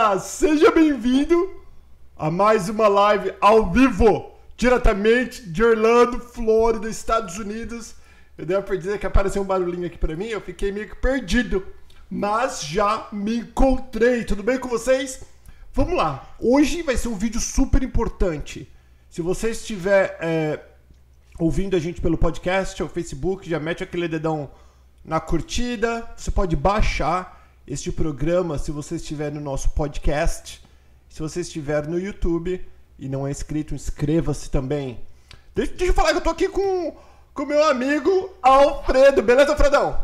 galera? Seja bem-vindo a mais uma live ao vivo, diretamente de Orlando, Flórida, Estados Unidos. Eu devo perder que apareceu um barulhinho aqui pra mim, eu fiquei meio que perdido, mas já me encontrei. Tudo bem com vocês? Vamos lá. Hoje vai ser um vídeo super importante. Se você estiver é, ouvindo a gente pelo podcast ou Facebook, já mete aquele dedão na curtida. Você pode baixar este programa se você estiver no nosso podcast. Se você estiver no YouTube e não é inscrito, inscreva-se também. Deixa, deixa eu falar que eu tô aqui com o meu amigo Alfredo. Beleza, Alfredão?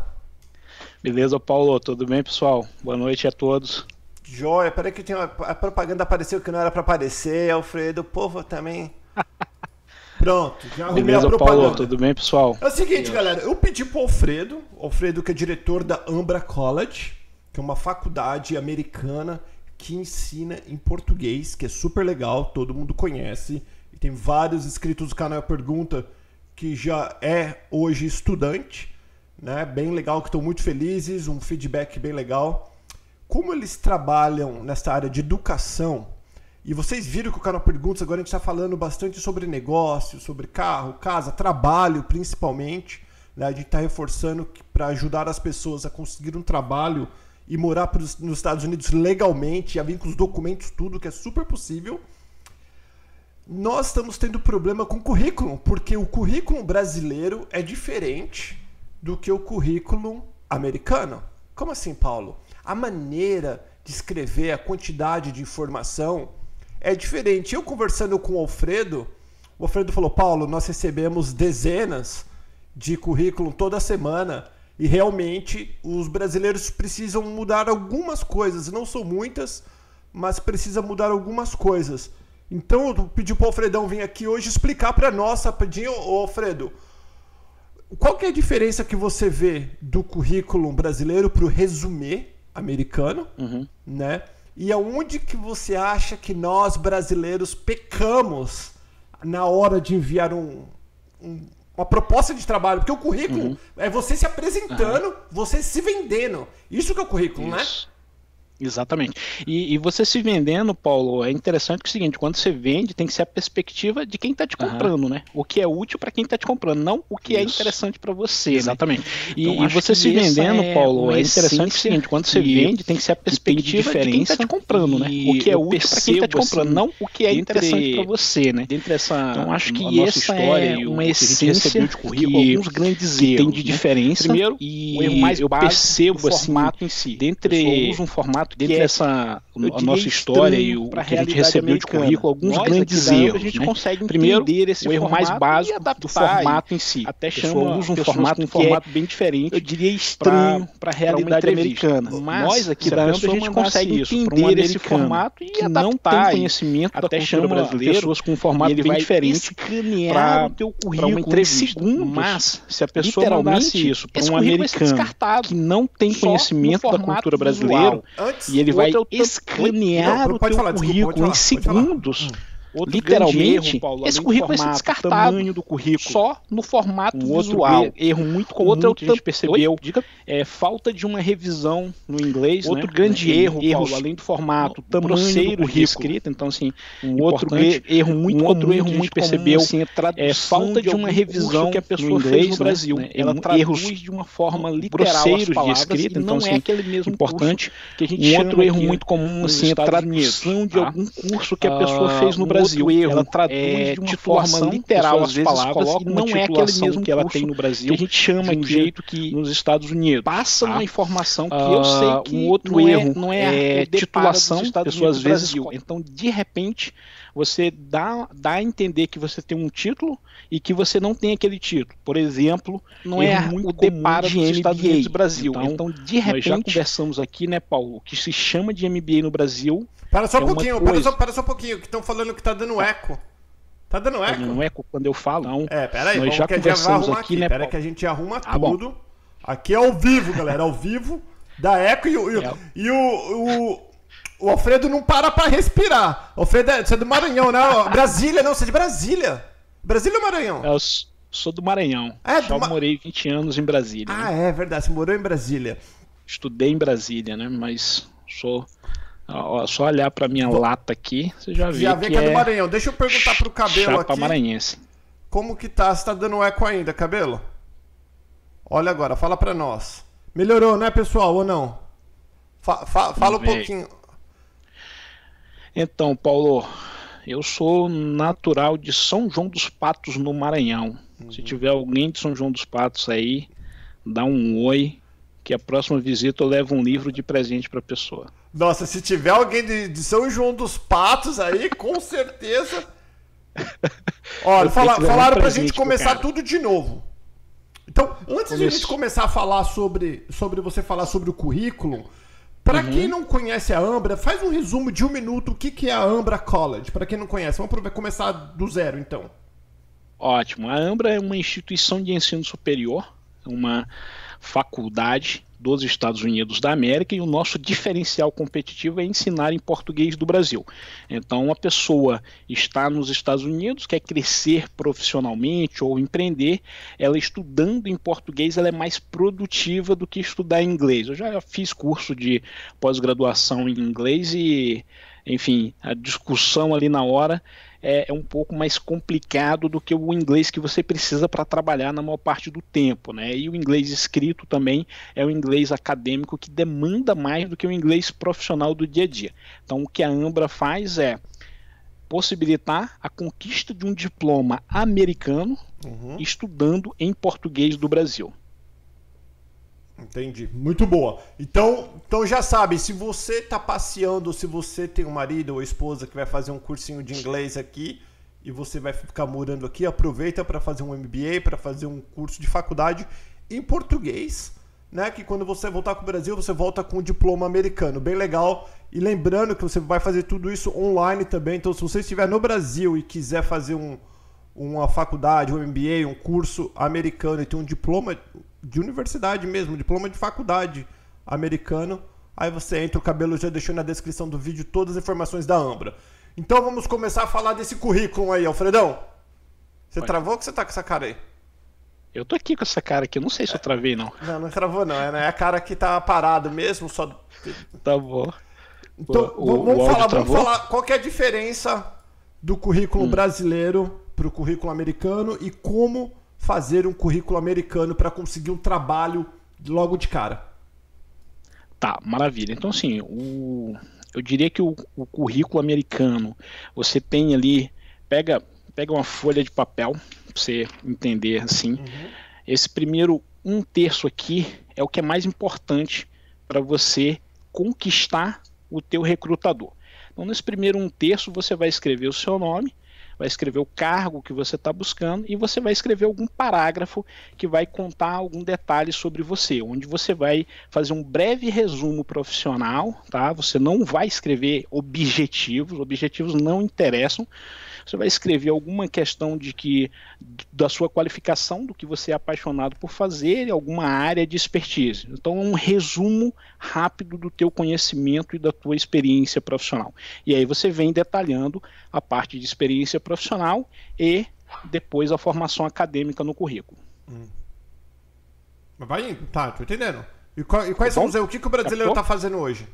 Beleza, Paulo. Tudo bem, pessoal? Boa noite a todos. Joia, peraí que tem uma, a propaganda apareceu que não era para aparecer, Alfredo. O povo também. Pronto, já arrumei Beleza, a propaganda. Paulo. Tudo bem, pessoal? É o seguinte, galera, eu pedi pro Alfredo, Alfredo que é diretor da Ambra College, que é uma faculdade americana que ensina em português, que é super legal, todo mundo conhece. E tem vários inscritos do canal Pergunta que já é hoje estudante, né? Bem legal, que estão muito felizes, um feedback bem legal. Como eles trabalham nessa área de educação, e vocês viram que o canal Perguntas agora a gente está falando bastante sobre negócio, sobre carro, casa, trabalho principalmente. Né? A gente está reforçando para ajudar as pessoas a conseguir um trabalho e morar pros, nos Estados Unidos legalmente, já vir com os documentos, tudo, que é super possível. Nós estamos tendo problema com currículo, porque o currículo brasileiro é diferente do que o currículo americano. Como assim, Paulo? A maneira de escrever, a quantidade de informação é diferente. Eu conversando com o Alfredo, o Alfredo falou: Paulo, nós recebemos dezenas de currículo toda semana e realmente os brasileiros precisam mudar algumas coisas. Não são muitas, mas precisa mudar algumas coisas. Então eu pedi para o Alfredão vir aqui hoje explicar para nós, rapidinho, ô Alfredo. Qual que é a diferença que você vê do currículo brasileiro para o resumê americano, Uhum. né? E aonde que você acha que nós brasileiros pecamos na hora de enviar um, um- uma proposta de trabalho? Porque o currículo é você se apresentando, você se vendendo. Isso que é o currículo, né? Exatamente. E, e você se vendendo, Paulo, é interessante que é o seguinte, quando você vende, tem que ser a perspectiva de quem está te comprando, né? O que é útil para quem está te comprando, não o que é Isso. interessante para você, né? Exatamente. E, Então, e você se vendendo, é Paulo, é interessante que é o seguinte, quando você vende, tem que ser a tem de perspectiva de quem está te comprando, né? O que é eu útil para quem está te comprando, assim, não o que é interessante para você, né? Dentre essa Então acho que a nossa essa história é e o uma que a gente essência recebeu de currículo, que- alguns grandes erros. tem de né? diferença. Primeiro, e o erro mais eu básico percebo do assim, formato em si. dentre- pessoa usa um formato que dentre é essa eu a diria nossa história e o que a gente recebeu de currículo, alguns Nós grandes erros. a gente né? consegue Primeiro, esse o erro mais básico do formato em si. Até chama usa um formato um é, formato bem diferente. eu diria estranho para a realidade americana. Mas, nós aqui da a gente consegue isso entender esse formato e adaptar não tem conhecimento da cultura cultura brasileira, pessoas com um formato bem diferente para uma entrevista. segundos. Mas se a pessoa mandasse isso para um americano que não tem conhecimento da cultura brasileira e ele vai é o escanear Não, o teu falar, currículo em falar, segundos. Outro Literalmente, erro, Paulo, esse currículo vai ser formato, descartado. tamanho do currículo. Só no formato um outro visual. er- erro muito comum Outro é que a gente percebeu Oi? Diga. é falta de uma revisão no inglês. Outro né? grande Né? erro, erros, Paulo, além do formato, no- tamanho do de currículo. escrita. Então, assim, Um outro erro muito um comum outro erro que a gente muito comum, percebeu assim, é, é falta de uma revisão que a pessoa no fez inglês, no né? Brasil. Né? Ela Um- traduz erros de uma forma literal as de palavras escrita, e então, não é assim, aquele mesmo importante que a gente Um outro erro muito comum assim, é Estados tradução de tá? algum curso que a pessoa Ah, fez no um Brasil. outro erro ela traduz é de uma forma literal as palavras e não é aquele mesmo que ela tem no Brasil, que a gente chama de um jeito que nos Estados Unidos. passa tá? uma informação que Ah, eu sei que um outro não erro é, não é, é deparo titulação, pessoas às vezes. Então, de repente, você dá, dá a entender que você tem um título e que você não tem aquele título. Por exemplo, Não é muito o deparo de dos Estados. Unidos do Brasil. Então, Então, de Nós já repente, conversamos aqui, né, Paulo, o que se chama de MBA no Brasil, Para só É um pouquinho, para só, para só um pouquinho, que estão falando que tá dando eco. Tá dando eco? não é quando eu falo, não. É, pera aí, Nós já que conversamos arrumar aqui, aqui. né, Pera que a gente arruma Tá bom. tudo. Aqui é ao vivo, galera, ao vivo. Da eco e, o- e, o- É. e o, o, o Alfredo não para pra respirar. Alfredo, é, você é do Maranhão, né? Brasília, não, você é de Brasília. Brasília ou Maranhão? Eu sou do Maranhão. É, do Só Ma- morei 20 anos em Brasília. né? Ah, é verdade, você morou em Brasília. Estudei em Brasília, né? Mas sou Ó, só olhar para minha lata aqui, você já vê já vê que, que é do é Maranhão. Deixa eu perguntar pro cabelo chapa aqui. maranhense. Como que tá? Você tá dando eco ainda, cabelo? Olha agora, fala pra nós. Melhorou, né, pessoal, ou não? Fa- fa- fala um pouquinho. Então, Paulo, eu sou natural de São João dos Patos, no Maranhão. Se tiver alguém de São João dos Patos aí, dá um oi, que a próxima visita eu levo um livro de presente para a pessoa. Nossa, se tiver alguém de, de São João dos Patos aí, com certeza. Olha, fala- falaram pra gente começar cara. tudo de novo. Então, antes de a gente começar a falar sobre, sobre você falar sobre o currículo, pra Uhum. quem não conhece a Ambra, faz um resumo de um minuto o que, que é a Ambra College, pra quem não conhece. Vamos começar do zero, então. Ótimo. A Ambra é uma instituição de ensino superior, uma faculdade dos Estados Unidos da América e o nosso diferencial competitivo é ensinar em português do Brasil. Então, uma pessoa está nos Estados Unidos, quer crescer profissionalmente ou empreender, ela estudando em português, ela é mais produtiva do que estudar inglês. Eu já fiz curso de pós-graduação em inglês e, enfim, a discussão ali na hora é, é um pouco mais complicado do que o inglês que você precisa para trabalhar na maior parte do tempo, né? E o inglês escrito também é o inglês acadêmico que demanda mais do que o inglês profissional do dia a dia. Então, o que a Ambra faz é possibilitar a conquista de um diploma americano Uhum. estudando em português do Brasil. Entendi. Muito boa. Então, então já sabe, se você tá passeando, se você tem um marido ou esposa que vai fazer um cursinho de inglês aqui e você vai ficar morando aqui, aproveita para fazer um MBA, para fazer um curso de faculdade em português, né? Que quando você voltar com o Brasil, você volta com um diploma americano, bem legal. E lembrando que você vai fazer tudo isso online também. Então, se você estiver no Brasil e quiser fazer um, uma faculdade, um MBA, um curso americano e ter um diploma de universidade mesmo, diploma de faculdade americano, aí você entra, o cabelo já deixou na descrição do vídeo todas as informações da Ambra. Então vamos começar a falar desse currículo aí, Alfredão. Você Vai. travou ou que você tá com essa cara aí? Eu tô aqui com essa cara aqui, eu não sei se eu travei não. Não, não travou não, é, né? é a cara que tá parado mesmo, só... Tá bom. Então, O- vamos, o falar, vamos falar qual é a diferença do currículo Hum. brasileiro para o currículo americano e como fazer um currículo americano para conseguir um trabalho logo de cara. Tá, maravilha. Então, assim, o, eu diria que o, o currículo americano, você tem ali, pega, pega uma folha de papel, pra você entender assim. Esse primeiro um terço aqui é o que é mais importante para você conquistar o teu recrutador. Então, nesse primeiro um terço, você vai escrever o seu nome, vai escrever o cargo que você está buscando e você vai escrever algum parágrafo que vai contar algum detalhe sobre você, onde você vai fazer um breve resumo profissional, tá? Você não vai escrever objetivos, objetivos não interessam. Você vai escrever alguma questão de que da sua qualificação, do que você é apaixonado por fazer, e alguma área de expertise. Então, é um resumo rápido do teu conhecimento e da tua experiência profissional. E aí você vem detalhando a parte de experiência profissional e depois a formação acadêmica no currículo. Mas vai indo, tá, tô entendendo. E, qual- e quais Tá são os o que, que o brasileiro Captou? tá fazendo hoje?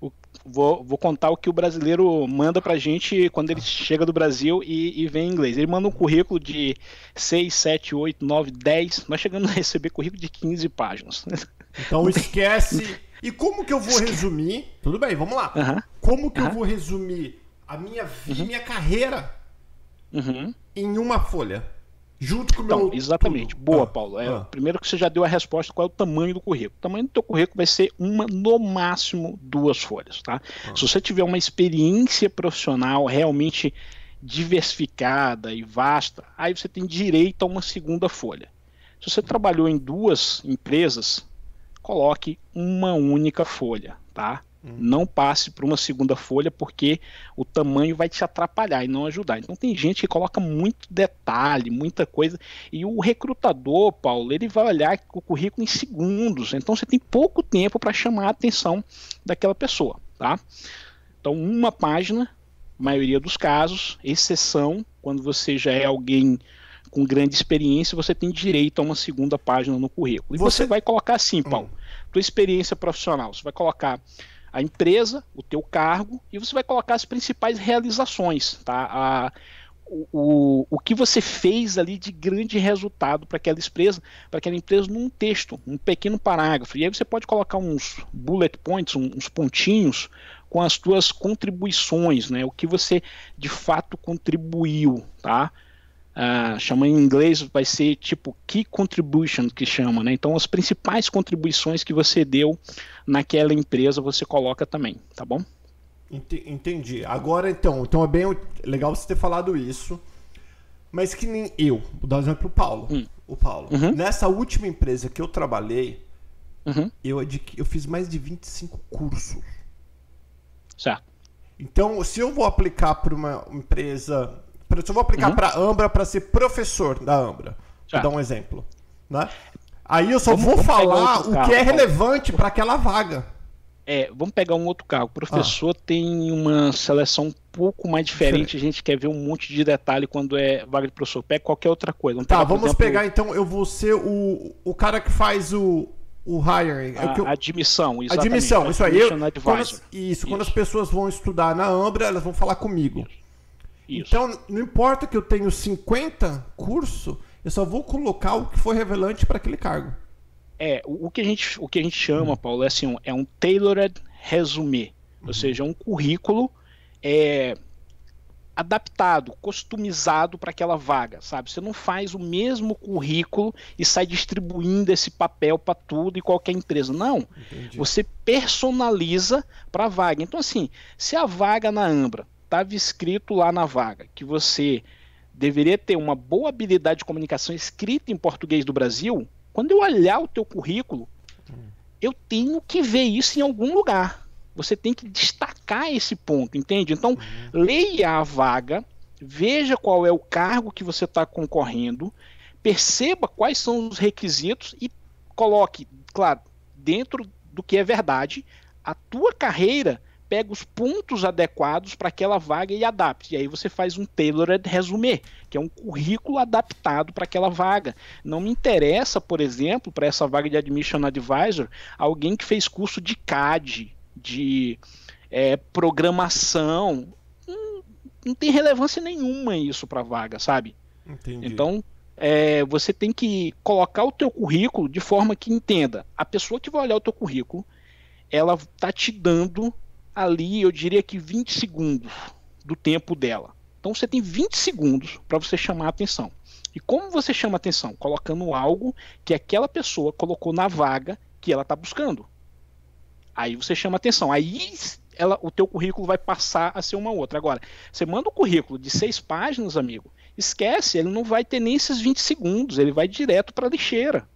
O- vou, vou contar o que o brasileiro manda pra gente quando ele chega do Brasil e, e vem em inglês. Ele manda um currículo de 6, 7, 8, 9, 10. Nós chegamos a receber currículo de 15 páginas. Então esquece. E como que eu vou resumir? Tudo bem, vamos lá. Aham, Como que eu Aham. vou resumir a minha vida, minha carreira uhum. em uma folha? Junto com o meu. Então, exatamente. tudo. Boa, Ah, Paulo. É, ah. Primeiro que você já deu a resposta qual é o tamanho do currículo. O tamanho do teu currículo vai ser uma, no máximo, duas folhas, tá? Ah. Se você tiver uma experiência profissional realmente diversificada e vasta, aí você tem direito a uma segunda folha. Se você trabalhou em duas empresas, coloque uma única folha, tá? Não passe para uma segunda folha porque o tamanho vai te atrapalhar e não ajudar. Então tem gente que coloca muito detalhe, muita coisa, e o recrutador, Paulo, ele vai olhar o currículo em segundos. Então você tem pouco tempo para chamar a atenção daquela pessoa, tá? Então uma página, maioria dos casos, exceção quando você já é alguém com grande experiência, você tem direito a uma segunda página no currículo. E Você- você, vai colocar assim, Paulo, tua experiência profissional. Você vai colocar a empresa, o teu cargo e você vai colocar as principais realizações, tá? A, o, o, que você fez ali de grande resultado para aquela empresa, para aquela empresa num texto, um pequeno parágrafo. E aí você pode colocar uns bullet points, uns pontinhos com as suas contribuições, né? O que você de fato contribuiu, tá? Uh, chama em inglês vai ser tipo key contribution que chama, né? Então as principais contribuições que você deu naquela empresa você coloca também, tá bom? Entendi. Agora então, então é bem legal você ter falado isso. Mas que nem eu, vou dar um exemplo pro Paulo. Hum. O Paulo. Uhum. Nessa última empresa que eu trabalhei, uhum. eu, eu fiz mais de 25 cursos. Certo. Então, se eu vou aplicar para uma empresa. Se eu vou aplicar uhum. para a Ambra para ser professor da Ambra, vou dar um exemplo. Né? Aí eu só vamos, vou vamos falar o que é relevante para aquela vaga. É, vamos pegar um outro carro. O professor ah. tem uma seleção um pouco mais diferente. A gente quer ver um monte de detalhe quando é vaga de professor. Pega qualquer outra coisa. Vamos tá, pegar, vamos exemplo, pegar então. Eu vou ser o, o cara que faz o, o hiring. É a, eu... Admissão, exatamente. Admissão, isso aí. Eu, quando as, isso, isso, quando as pessoas vão estudar na Ambra, elas vão falar comigo. Isso. Então, não importa que eu tenho 50 cursos, eu só vou colocar o que for relevante para aquele cargo. É, o, que a gente, o que a gente chama, Paulo, é assim, é um tailored resume, ou uhum. seja, um currículo é, adaptado, customizado para aquela vaga, sabe? Você não faz o mesmo currículo e sai distribuindo esse papel para tudo e qualquer empresa. Não. Entendi. Você personaliza para a vaga. Então, assim, se a vaga na Ambra estava escrito lá na vaga que você deveria ter uma boa habilidade de comunicação escrita em português do Brasil, quando eu olhar o teu currículo, eu tenho que ver isso em algum lugar. Você tem que destacar esse ponto, entende? Então, uhum. leia a vaga, veja qual é o cargo que você está concorrendo, perceba quais são os requisitos e coloque, claro, dentro do que é verdade, a tua carreira pega os pontos adequados para aquela vaga e adapte. E aí você faz um tailored resume, que é um currículo adaptado para aquela vaga. Não me interessa, por exemplo, para essa vaga de admission advisor, alguém que fez curso de CAD, de é, programação. Não, não, tem relevância nenhuma isso para a vaga, sabe? Entendi. Então, é, você tem que colocar o teu currículo de forma que entenda. A pessoa que vai olhar o teu currículo, ela tá te dando ali, eu diria que 20 segundos do tempo dela. Então você tem 20 segundos para você chamar a atenção. E como você chama a atenção? Colocando algo que aquela pessoa colocou na vaga que ela está buscando. Aí você chama a atenção. Aí ela, o teu currículo vai passar a ser uma outra. Agora, você manda um currículo de seis páginas, amigo, esquece, ele não vai ter nem esses 20 segundos, ele vai direto para a lixeira.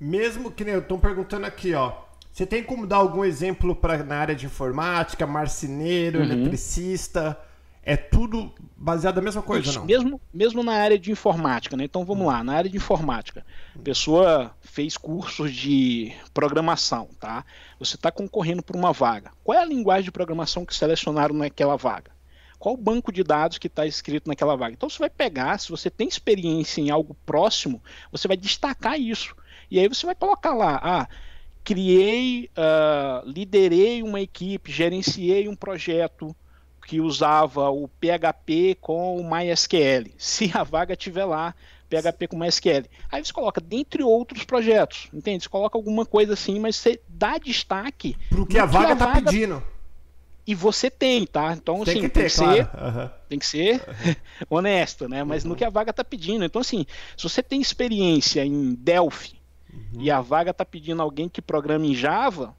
Mesmo que nem eu estou perguntando aqui, ó, você tem como dar algum exemplo para na área de informática, marceneiro, uhum. eletricista? É tudo baseado na mesma coisa, não? Mesmo, mesmo na área de informática, né? Então vamos lá, na área de informática. A pessoa fez cursos de programação, tá? Você está concorrendo por uma vaga. Qual é a linguagem de programação que selecionaram naquela vaga? Qual o banco de dados que está escrito naquela vaga? Então você vai pegar, se você tem experiência em algo próximo, você vai destacar isso. E aí você vai colocar lá, ah, criei, uh, liderei uma equipe, gerenciei um projeto que usava o PHP com o MySQL. Se a vaga tiver lá, PHP com MySQL. Aí você coloca, dentre outros projetos, entende? Você coloca alguma coisa assim, mas você dá destaque. Pro que a vaga está pedindo. E você tem, tá? Então, tem assim, que ter, tem, que claro. ser, uhum. tem que ser uhum. honesto, né? Mas uhum. no que a vaga está pedindo. Então, assim, se você tem experiência em Delphi, uhum. e a vaga está pedindo alguém que programa em Java,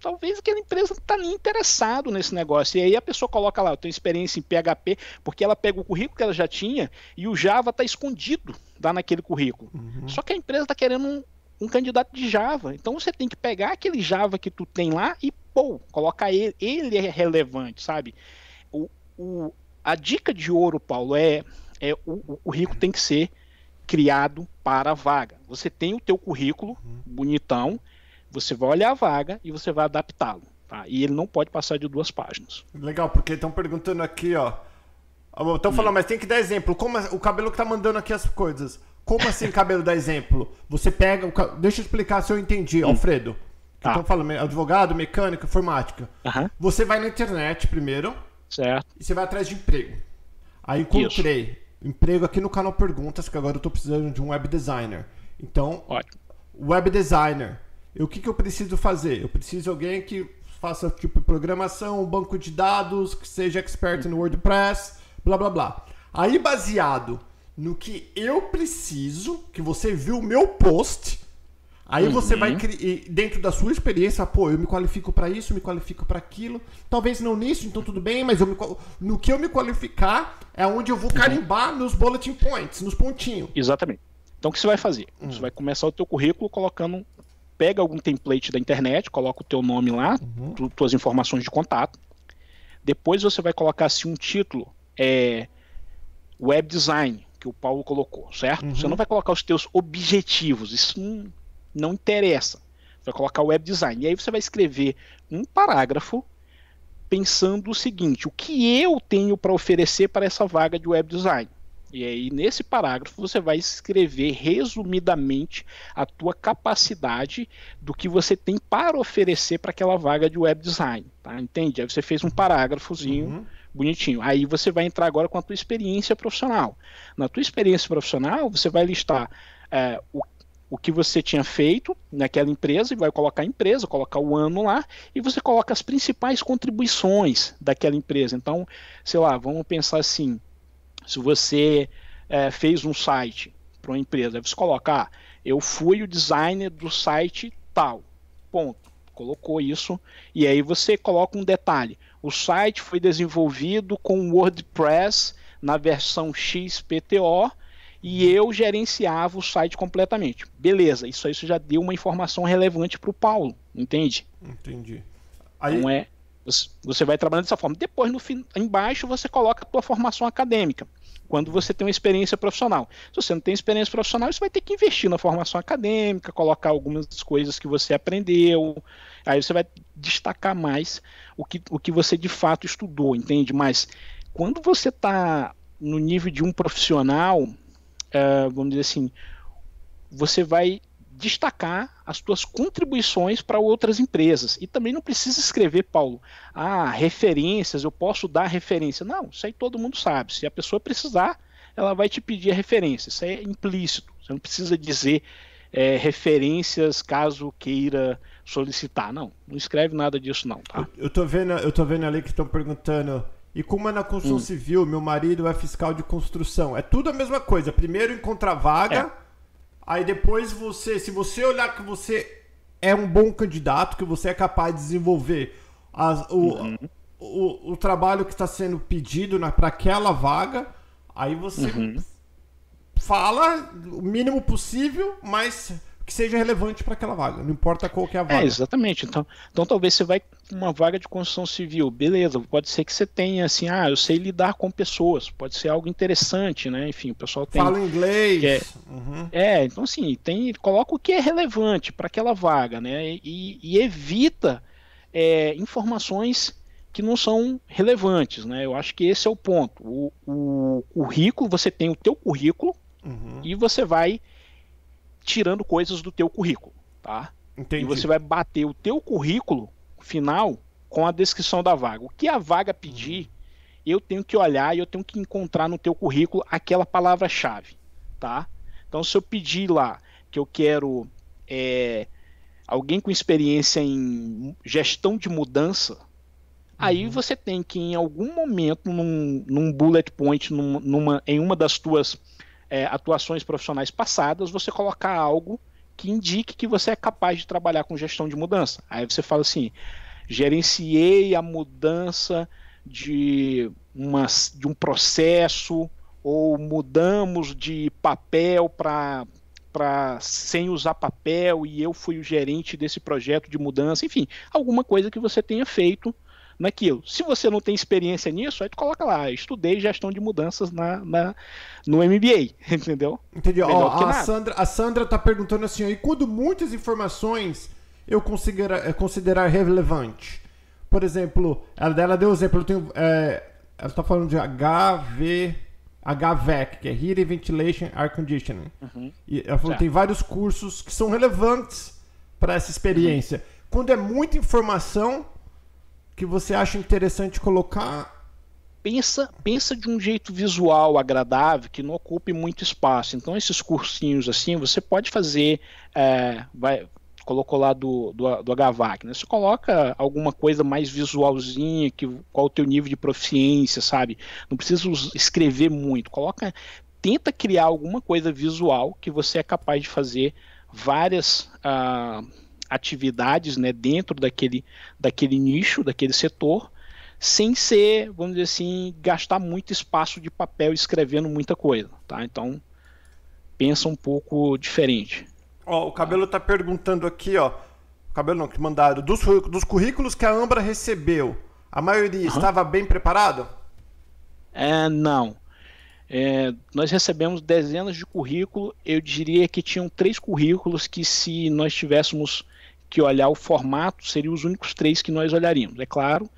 talvez aquela empresa não está nem interessado nesse negócio. E aí a pessoa coloca lá, eu tenho experiência em PHP, porque ela pega o currículo que ela já tinha e o Java está escondido lá naquele currículo. Uhum. Só que a empresa está querendo um, um, candidato de Java. Então você tem que pegar aquele Java que tu tem lá e, pô, colocar ele. Ele é relevante, sabe? O, o, a dica de ouro, Paulo, é, é o, o currículo tem que ser criado para a vaga. Você tem o teu currículo uhum. bonitão, você vai olhar a vaga e você vai adaptá-lo. Tá? E ele não pode passar de duas páginas. Legal, porque estão perguntando aqui, ó. Estão falando, hum. mas tem que dar exemplo. Como o cabelo que tá mandando aqui as coisas. Como assim cabelo dá exemplo? Você pega. O... Deixa eu explicar se eu entendi, hum. Alfredo. Tá. Então falando advogado, mecânica, informática. Uhum. Você vai na internet primeiro. Certo. E você vai atrás de emprego. Aí encontrei Isso. Emprego aqui no canal Perguntas, que agora eu tô precisando de um web designer. Então, Ótimo. web designer. E o que, que eu preciso fazer? Eu preciso de alguém que faça tipo programação, banco de dados, que seja expert no WordPress, blá blá blá. Aí baseado no que eu preciso, que você viu o meu post, aí uhum. você vai dentro da sua experiência, pô, eu me qualifico para isso, me qualifico para aquilo. Talvez não nisso, então tudo bem, mas me, no que eu me qualificar é onde eu vou uhum. carimbar nos bulletin points, nos pontinhos. Exatamente. Então o que você vai fazer? Uhum. Você vai começar o teu currículo colocando pega algum template da internet, coloca o teu nome lá, uhum. tu, tuas informações de contato. Depois você vai colocar assim um título, é web design, que o Paulo colocou, certo? Uhum. Você não vai colocar os teus objetivos, isso não, não interessa. Você vai colocar web design. E aí você vai escrever um parágrafo pensando o seguinte: o que eu tenho para oferecer para essa vaga de web design? E aí, nesse parágrafo, você vai escrever resumidamente a tua capacidade do que você tem para oferecer para aquela vaga de web design. Tá? Entende? Aí você fez um parágrafozinho uhum. bonitinho. Aí você vai entrar agora com a tua experiência profissional. Na tua experiência profissional, você vai listar é, o o que você tinha feito naquela empresa e vai colocar a empresa, colocar o ano lá e você coloca as principais contribuições daquela empresa. Então, sei lá, vamos pensar assim: se você é, fez um site para uma empresa, você coloca, ah, eu fui o designer do site tal, ponto. Colocou isso e aí você coloca um detalhe. O site foi desenvolvido com WordPress na versão XPTO e eu gerenciava o site completamente. Beleza, isso aí já deu uma informação relevante para o Paulo, entende? Entendi. Aí... Então é, você vai trabalhando dessa forma. Depois, no embaixo, você coloca a tua formação acadêmica quando você tem uma experiência profissional. Se você não tem experiência profissional, você vai ter que investir na formação acadêmica, colocar algumas coisas que você aprendeu, aí você vai destacar mais o que, o que você de fato estudou, entende? Mas quando você está no nível de um profissional, uh, vamos dizer assim, você vai destacar as tuas contribuições para outras empresas. E também não precisa escrever, Paulo, ah, referências, eu posso dar referência. Não, isso aí todo mundo sabe. Se a pessoa precisar, ela vai te pedir a referência. Isso é implícito. Você não precisa dizer é, referências caso queira solicitar. Não, não escreve nada disso não, tá? Eu, eu tô vendo, eu tô vendo ali que estão perguntando e como é na construção hum. civil, meu marido é fiscal de construção. É tudo a mesma coisa. Primeiro encontrar vaga, é. Aí depois você, se você olhar que você é um bom candidato, que você é capaz de desenvolver as, o, uhum. o, o, trabalho que está sendo pedido para aquela vaga, aí você uhum. fala o mínimo possível, mas que seja relevante para aquela vaga, não importa qual que é a vaga. É, exatamente. Então, então talvez você vai uma vaga de construção civil, beleza, pode ser que você tenha assim, ah, eu sei lidar com pessoas, pode ser algo interessante, né? Enfim, o pessoal tem Fala inglês. É, uhum. é, então assim, tem coloca o que é relevante para aquela vaga, né? E, e evita é, informações que não são relevantes, né? Eu acho que esse é o ponto. O, o currículo, você tem o teu currículo uhum. e você vai tirando coisas do teu currículo, tá? Entendi. E você vai bater o teu currículo final com a descrição da vaga. O que a vaga pedir, eu tenho que olhar e eu tenho que encontrar no teu currículo aquela palavra-chave, tá? Então, se eu pedir lá que eu quero é, alguém com experiência em gestão de mudança, uhum. aí você tem que, em algum momento, num, num bullet point, num, numa, em uma das tuas é, atuações profissionais passadas, você colocar algo que indique que você é capaz de trabalhar com gestão de mudança. Aí você fala assim: gerenciei a mudança de, uma, de um processo, ou mudamos de papel para para sem usar papel e eu fui o gerente desse projeto de mudança, enfim, alguma coisa que você tenha feito naquilo. Se você não tem experiência nisso, aí tu coloca lá, estudei gestão de mudanças na, na no MBA, entendeu? Entendi. Ó, a, Sandra, a Sandra tá perguntando assim, e quando muitas informações eu considerar, considerar relevante? Por exemplo, ela dela deu exemplo, eu tenho, é, ela está falando de HV, HVAC, que é Heating, Ventilation, Air Conditioning. Uhum. E ela falou que tem vários cursos que são relevantes para essa experiência. Uhum. Quando é muita informação que você acha interessante colocar, pensa, pensa de um jeito visual agradável que não ocupe muito espaço. Então esses cursinhos assim, você pode fazer, é, vai, colocou lá do, do, do HVAC, né? Você coloca alguma coisa mais visualzinha, que, qual o teu nível de proficiência, sabe? Não precisa escrever muito, coloca, tenta criar alguma coisa visual que você é capaz de fazer várias ah, atividades né, dentro daquele, daquele nicho, daquele setor, sem ser, vamos dizer assim, gastar muito espaço de papel escrevendo muita coisa, tá? Então, pensa um pouco diferente. Ó, o Cabelo tá perguntando aqui, ó, o Cabelo não, que mandaram, dos, dos currículos que a Ambra recebeu, a maioria uhum. estava bem preparado? É, não. É, nós recebemos dezenas de currículos, eu diria que tinham três currículos que se nós tivéssemos que olhar o formato, seriam os únicos três que nós olharíamos. É claro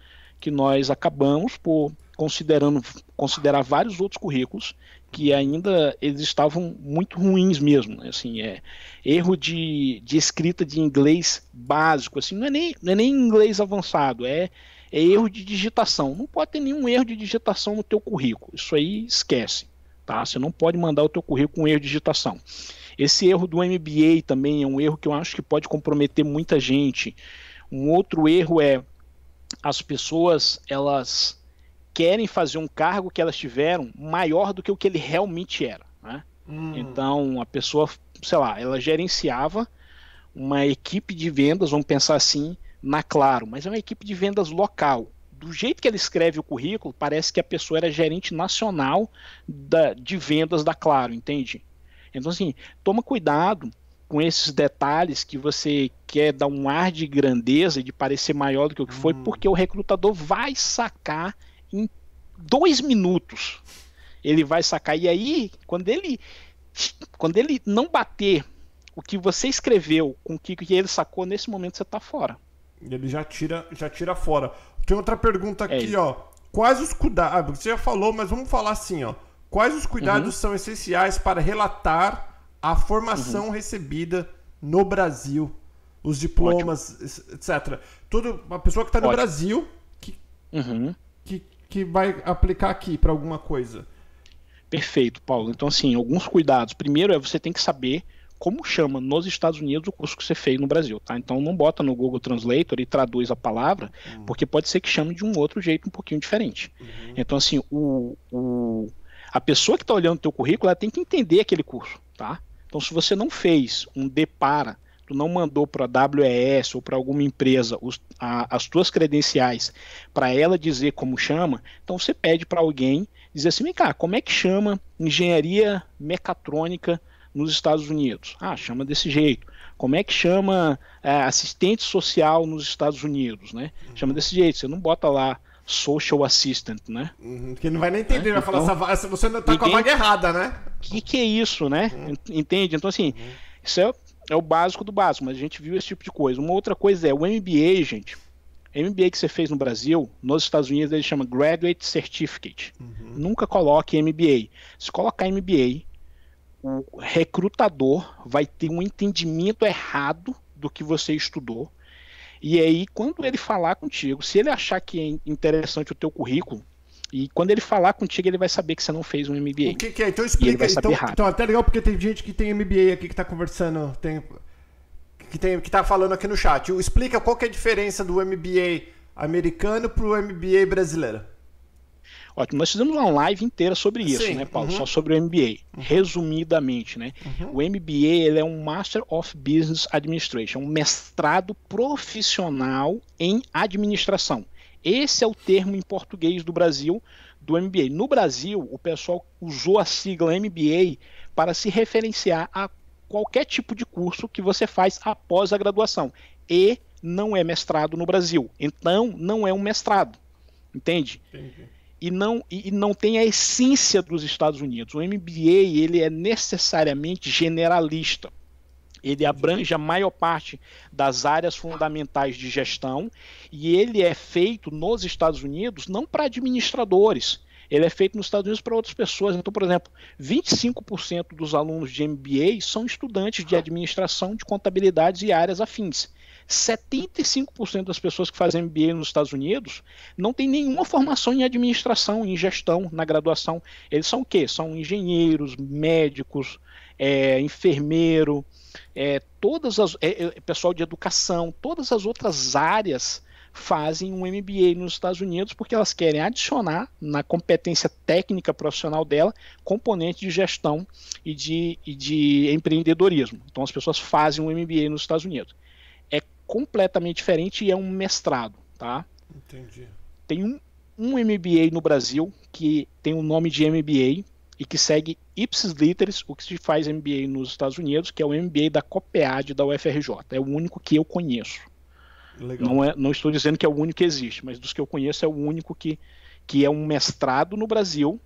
que nós acabamos por considerando considerar vários outros currículos que ainda eles estavam muito ruins mesmo, né? assim, é erro de, de escrita de inglês básico, assim, não é nem, não é nem inglês avançado, é, é erro de digitação. Não pode ter nenhum erro de digitação no teu currículo. Isso aí esquece, tá? Você não pode mandar o teu currículo com erro de digitação. Esse erro do MBA também é um erro que eu acho que pode comprometer muita gente. Um outro erro é as pessoas elas querem fazer um cargo que elas tiveram maior do que o que ele realmente era. Né? Hum. Então a pessoa, sei lá, ela gerenciava uma equipe de vendas, vamos pensar assim, na Claro, mas é uma equipe de vendas local. Do jeito que ele escreve o currículo, parece que a pessoa era gerente nacional da, de vendas da Claro, entende? Então, assim, toma cuidado com esses detalhes que você quer dar um ar de grandeza e de parecer maior do que o que foi, hum. porque o recrutador vai sacar em dois minutos. Ele vai sacar. E aí, quando ele, quando ele não bater o que você escreveu com o que ele sacou, nesse momento você está fora. Ele já tira, já tira fora. Tem outra pergunta é aqui, é ó. Quais os cuidados. Ah, você já falou, mas vamos falar assim, ó. Quais os cuidados uhum. são essenciais para relatar a formação uhum. recebida no Brasil, os diplomas, Ótimo. etc. Tudo, uma pessoa que está no Ótimo. Brasil que, uhum. que, que vai aplicar aqui para alguma coisa. Perfeito, Paulo. Então, assim, alguns cuidados. Primeiro é você tem que saber como chama nos Estados Unidos o curso que você fez no Brasil, tá? Então não bota no Google Translator e traduz a palavra, uhum. porque pode ser que chame de um outro jeito um pouquinho diferente. Uhum. Então, assim, o, o, a pessoa que está olhando o teu currículo, ela tem que entender aquele curso, tá? Então, se você não fez um depara, tu não mandou para a WES ou para alguma empresa os, a, as tuas credenciais para ela dizer como chama, então você pede para alguém dizer assim, vem cá, como é que chama engenharia mecatrônica nos Estados Unidos? Ah, chama desse jeito. Como é que chama é, assistente social nos Estados Unidos, né? Chama desse jeito. Você não bota lá social assistant, né? Uhum, que não vai nem entender, é, vai então, falar, essa, você não tá ninguém... com a vaga errada, né? O que, que é isso, né? Uhum. Entende? Então, assim, uhum. isso é, é o básico do básico, mas a gente viu esse tipo de coisa. Uma outra coisa é o MBA, gente. MBA que você fez no Brasil, nos Estados Unidos ele chama Graduate Certificate. Uhum. Nunca coloque MBA. Se colocar MBA, o recrutador vai ter um entendimento errado do que você estudou e aí, quando ele falar contigo, se ele achar que é interessante o teu currículo, e quando ele falar contigo, ele vai saber que você não fez um MBA. O que, que é? Então explica. Então, então, até legal porque tem gente que tem MBA aqui que está conversando, tem, que, tem, que tá falando aqui no chat. Explica qual que é a diferença do MBA americano para o MBA brasileiro. Ótimo, nós fizemos uma live inteira sobre isso, Sim, né, Paulo? Uhum. Só sobre o MBA, uhum. resumidamente, né? Uhum. O MBA ele é um Master of Business Administration, um mestrado profissional em administração. Esse é o termo em português do Brasil do MBA. No Brasil, o pessoal usou a sigla MBA para se referenciar a qualquer tipo de curso que você faz após a graduação. E não é mestrado no Brasil. Então, não é um mestrado. Entende? Entendi e não, e não tem a essência dos Estados Unidos. O MBA ele é necessariamente generalista. Ele abrange a maior parte das áreas fundamentais de gestão e ele é feito nos Estados Unidos não para administradores, ele é feito nos Estados Unidos para outras pessoas. Então, por exemplo, 25% dos alunos de MBA são estudantes de administração, de contabilidade e áreas afins. 75% das pessoas que fazem MBA nos Estados Unidos não tem nenhuma formação em administração, em gestão, na graduação. Eles são o quê? São engenheiros, médicos, é, enfermeiro, é, todas as é, é pessoal de educação, todas as outras áreas fazem um MBA nos Estados Unidos porque elas querem adicionar na competência técnica profissional dela componente de gestão e de, e de empreendedorismo. Então as pessoas fazem um MBA nos Estados Unidos. Completamente diferente e é um mestrado, tá? Entendi. Tem um, um MBA no Brasil que tem o nome de MBA e que segue ipsis literis o que se faz MBA nos Estados Unidos, que é o MBA da COPEAD da UFRJ. É o único que eu conheço. Não, é, não estou dizendo que é o único que existe, mas dos que eu conheço é o único que, que é um mestrado no Brasil,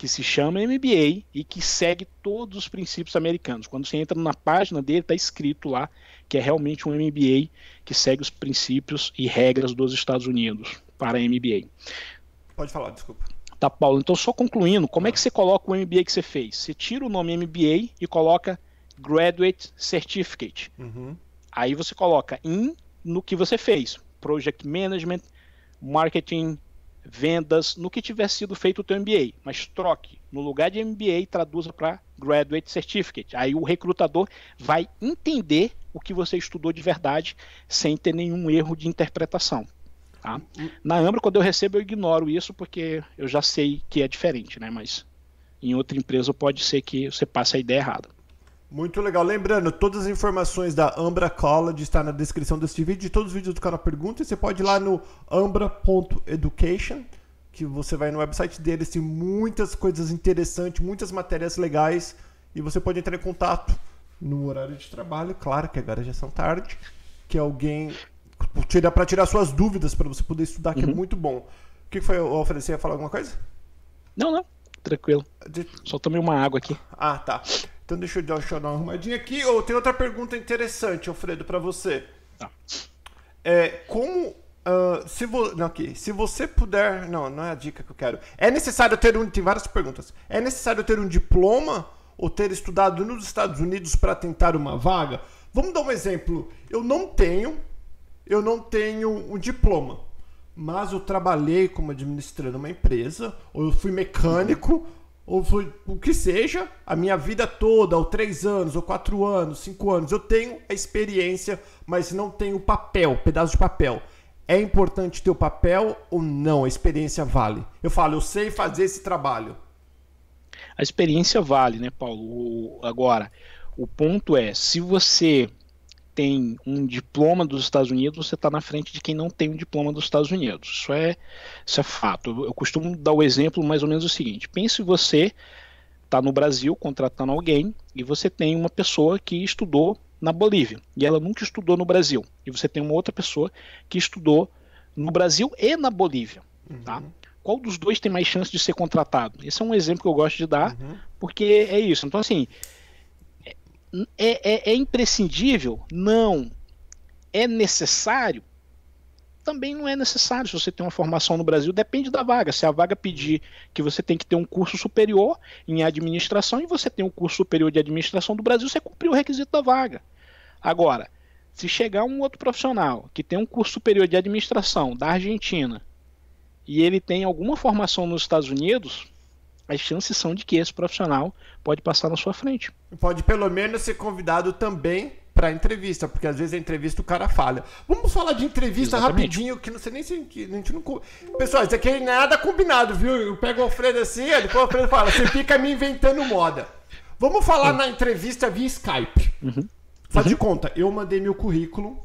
que se chama MBA e que segue todos os princípios americanos. Quando você entra na página dele, está escrito lá que é realmente um MBA que segue os princípios e regras dos Estados Unidos para MBA. Pode falar, desculpa. Tá, Paulo. Então, só concluindo, como é que você coloca o MBA que você fez? Você tira o nome MBA e coloca Graduate Certificate. Uhum. Aí você coloca em no que você fez. Project Management, Marketing, vendas, no que tiver sido feito o teu MBA, mas troque. No lugar de MBA, traduza para Graduate Certificate. Aí o recrutador vai entender o que você estudou de verdade, sem ter nenhum erro de interpretação. Tá? Na Ambra, quando eu recebo, eu ignoro isso, porque eu já sei que é diferente, né? Mas em outra empresa pode ser que você passe a ideia errada. Muito legal. Lembrando, todas as informações da Ambra College está na descrição deste vídeo e todos os vídeos do canal Pergunta. Você pode ir lá no ambra.education, que você vai no website deles, tem muitas coisas interessantes, muitas matérias legais e você pode entrar em contato no horário de trabalho, claro que agora já são tarde, que alguém tira para tirar suas dúvidas para você poder estudar, que é uhum. é muito bom. O que foi oferecer? Ia falar alguma coisa? Não, não. Tranquilo. Só tomei uma água aqui. Ah, tá. Então deixa eu dar uma arrumadinha aqui. Oh, tem outra pergunta interessante, Alfredo, para você. Tá. É, como. Uh, se, vo, não, aqui, se você puder. Não, não é a dica que eu quero. É necessário ter um. Tem várias perguntas. É necessário ter um diploma ou ter estudado nos Estados Unidos para tentar uma vaga? Vamos dar um exemplo. Eu não tenho. Eu não tenho um diploma. Mas eu trabalhei como administrando uma empresa, ou eu fui mecânico, ou foi o que seja, a minha vida toda, ou três anos, ou quatro anos, cinco anos, eu tenho a experiência, mas não tenho papel, pedaço de papel. É importante ter o papel ou não? A experiência vale? Eu falo, eu sei fazer esse trabalho. A experiência vale, né, Paulo? Agora, o ponto é, se você tem um diploma dos Estados Unidos, você está na frente de quem não tem um diploma dos Estados Unidos. Isso é, isso é fato. Eu costumo dar o exemplo mais ou menos o seguinte: pense você está no Brasil contratando alguém e você tem uma pessoa que estudou na Bolívia e ela nunca estudou no Brasil. E você tem uma outra pessoa que estudou no Brasil e na Bolívia. Uhum. Tá? Qual dos dois tem mais chance de ser contratado? Esse é um exemplo que eu gosto de dar, uhum. porque é isso. Então, assim, é, é, é imprescindível? Não. É necessário? Também não é necessário se você tem uma formação no Brasil, depende da vaga. Se a vaga pedir que você tem que ter um curso superior em administração e você tem um curso superior de administração do Brasil, você cumpriu o requisito da vaga. Agora, se chegar um outro profissional que tem um curso superior de administração da Argentina e ele tem alguma formação nos Estados Unidos, as chances são de que esse profissional pode passar na sua frente. Pode pelo menos ser convidado também para entrevista, porque às vezes a entrevista o cara falha. Vamos falar de entrevista Exatamente. rapidinho, que não sei nem se a gente não. Pessoal, isso aqui é nada combinado, viu? Eu pego o Alfredo assim, depois o Alfredo fala, você fica me inventando moda. Vamos falar uhum. na entrevista via Skype. Uhum. Faz uhum. de conta, eu mandei meu currículo.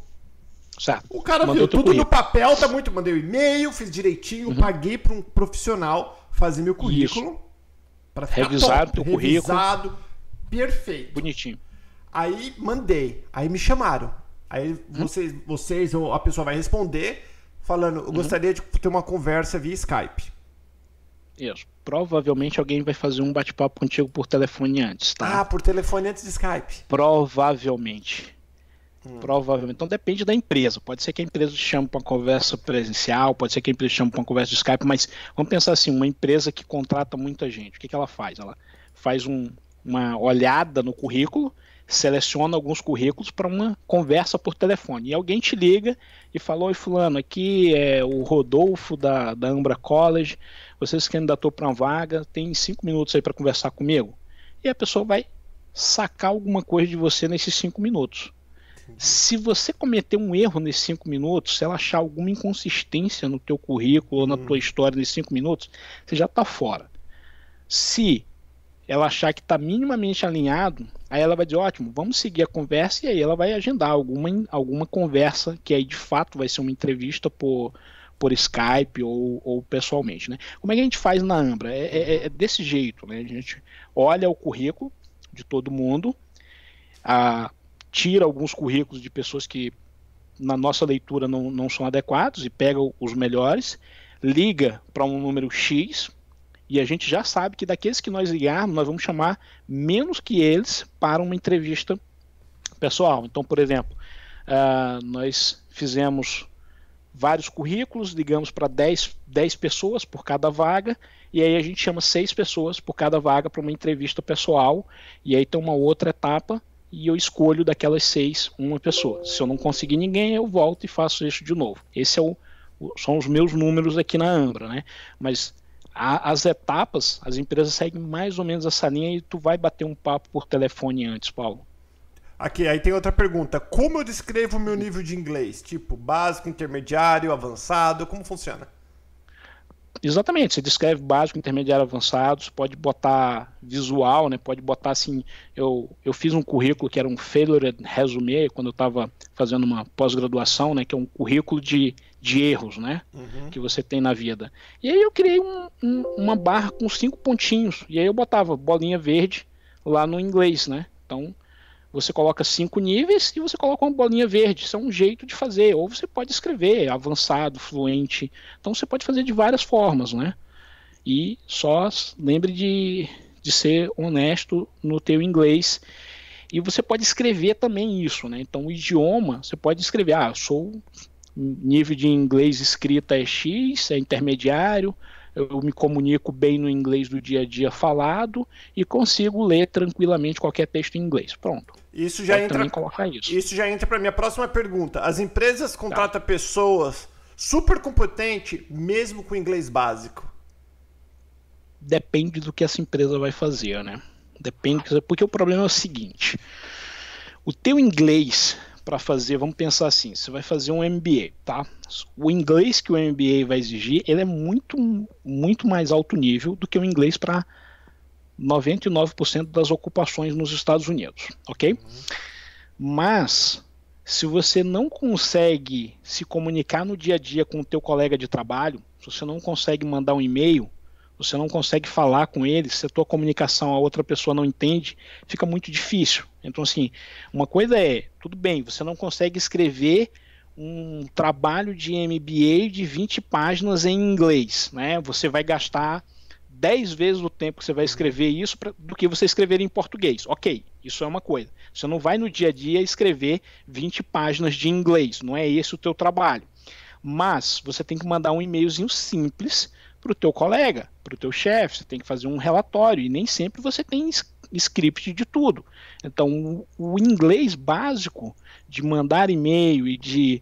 Certo. O cara Mandou viu tudo currículo. no papel, tá muito. Mandei o um e-mail, fiz direitinho, uhum. paguei para um profissional fazer meu currículo. Isso. Ficar revisado top, teu revisado, currículo. perfeito. Bonitinho. Aí mandei, aí me chamaram. Aí hum? vocês, vocês ou a pessoa vai responder falando, eu uhum. gostaria de ter uma conversa via Skype. Isso. Provavelmente alguém vai fazer um bate-papo contigo por telefone antes, tá? Ah, por telefone antes de Skype. Provavelmente. Hum. Provavelmente. Então depende da empresa. Pode ser que a empresa chame para uma conversa presencial, pode ser que a empresa chame para uma conversa de Skype, mas vamos pensar assim: uma empresa que contrata muita gente, o que, que ela faz? Ela faz um, uma olhada no currículo, seleciona alguns currículos para uma conversa por telefone. E alguém te liga e fala: Oi, Fulano, aqui é o Rodolfo da, da Ambra College, você se candidatou para uma vaga, tem cinco minutos aí para conversar comigo. E a pessoa vai sacar alguma coisa de você nesses cinco minutos. Se você cometer um erro nesses cinco minutos, se ela achar alguma inconsistência no teu currículo ou na hum. tua história nesses cinco minutos, você já está fora. Se ela achar que está minimamente alinhado, aí ela vai dizer, ótimo, vamos seguir a conversa e aí ela vai agendar alguma, alguma conversa que aí de fato vai ser uma entrevista por, por Skype ou, ou pessoalmente. Né? Como é que a gente faz na Ambra? É, é, é desse jeito, né? a gente olha o currículo de todo mundo, a, tira alguns currículos de pessoas que na nossa leitura não, não são adequados e pega os melhores, liga para um número X, e a gente já sabe que daqueles que nós ligarmos, nós vamos chamar menos que eles para uma entrevista pessoal. Então, por exemplo, uh, nós fizemos vários currículos, ligamos para 10, 10 pessoas por cada vaga, e aí a gente chama seis pessoas por cada vaga para uma entrevista pessoal, e aí tem uma outra etapa, e eu escolho daquelas seis uma pessoa. Se eu não conseguir ninguém, eu volto e faço isso de novo. Esse é o, são os meus números aqui na Ambra, né? Mas a, as etapas, as empresas seguem mais ou menos essa linha e tu vai bater um papo por telefone antes, Paulo. Aqui, aí tem outra pergunta. Como eu descrevo o meu nível de inglês? Tipo, básico, intermediário, avançado, como funciona? Exatamente, você descreve básico, intermediário, avançado, você pode botar visual, né? Pode botar assim, eu, eu fiz um currículo que era um failure resume quando eu estava fazendo uma pós-graduação, né? Que é um currículo de de erros, né? Uhum. Que você tem na vida. E aí eu criei um, um, uma barra com cinco pontinhos. E aí eu botava bolinha verde lá no inglês, né? Então você coloca cinco níveis e você coloca uma bolinha verde. Isso é um jeito de fazer. Ou você pode escrever avançado, fluente. Então você pode fazer de várias formas, né? E só lembre de, de ser honesto no teu inglês. E você pode escrever também isso, né? Então o idioma, você pode escrever, ah, eu sou nível de inglês escrita é X, é intermediário, eu me comunico bem no inglês do dia a dia falado e consigo ler tranquilamente qualquer texto em inglês. Pronto. Isso já entra. Isso. isso já entra para minha próxima pergunta. As empresas contratam tá. pessoas super competentes, mesmo com inglês básico? Depende do que essa empresa vai fazer, né? Depende, porque o problema é o seguinte: o teu inglês para fazer, vamos pensar assim, você vai fazer um MBA, tá? O inglês que o MBA vai exigir, ele é muito, muito mais alto nível do que o inglês para 99% das ocupações nos Estados Unidos, ok? Uhum. Mas se você não consegue se comunicar no dia a dia com o teu colega de trabalho, se você não consegue mandar um e-mail, você não consegue falar com ele, se a tua comunicação a outra pessoa não entende, fica muito difícil. Então, assim, uma coisa é, tudo bem, você não consegue escrever um trabalho de MBA de 20 páginas em inglês, né? Você vai gastar 10 vezes o tempo que você vai escrever isso pra, do que você escrever em português. Ok, isso é uma coisa. Você não vai no dia a dia escrever 20 páginas de inglês, não é esse o teu trabalho. Mas você tem que mandar um e-mailzinho simples para o teu colega, para o teu chefe, você tem que fazer um relatório e nem sempre você tem script de tudo. Então, o, inglês básico de mandar e-mail e de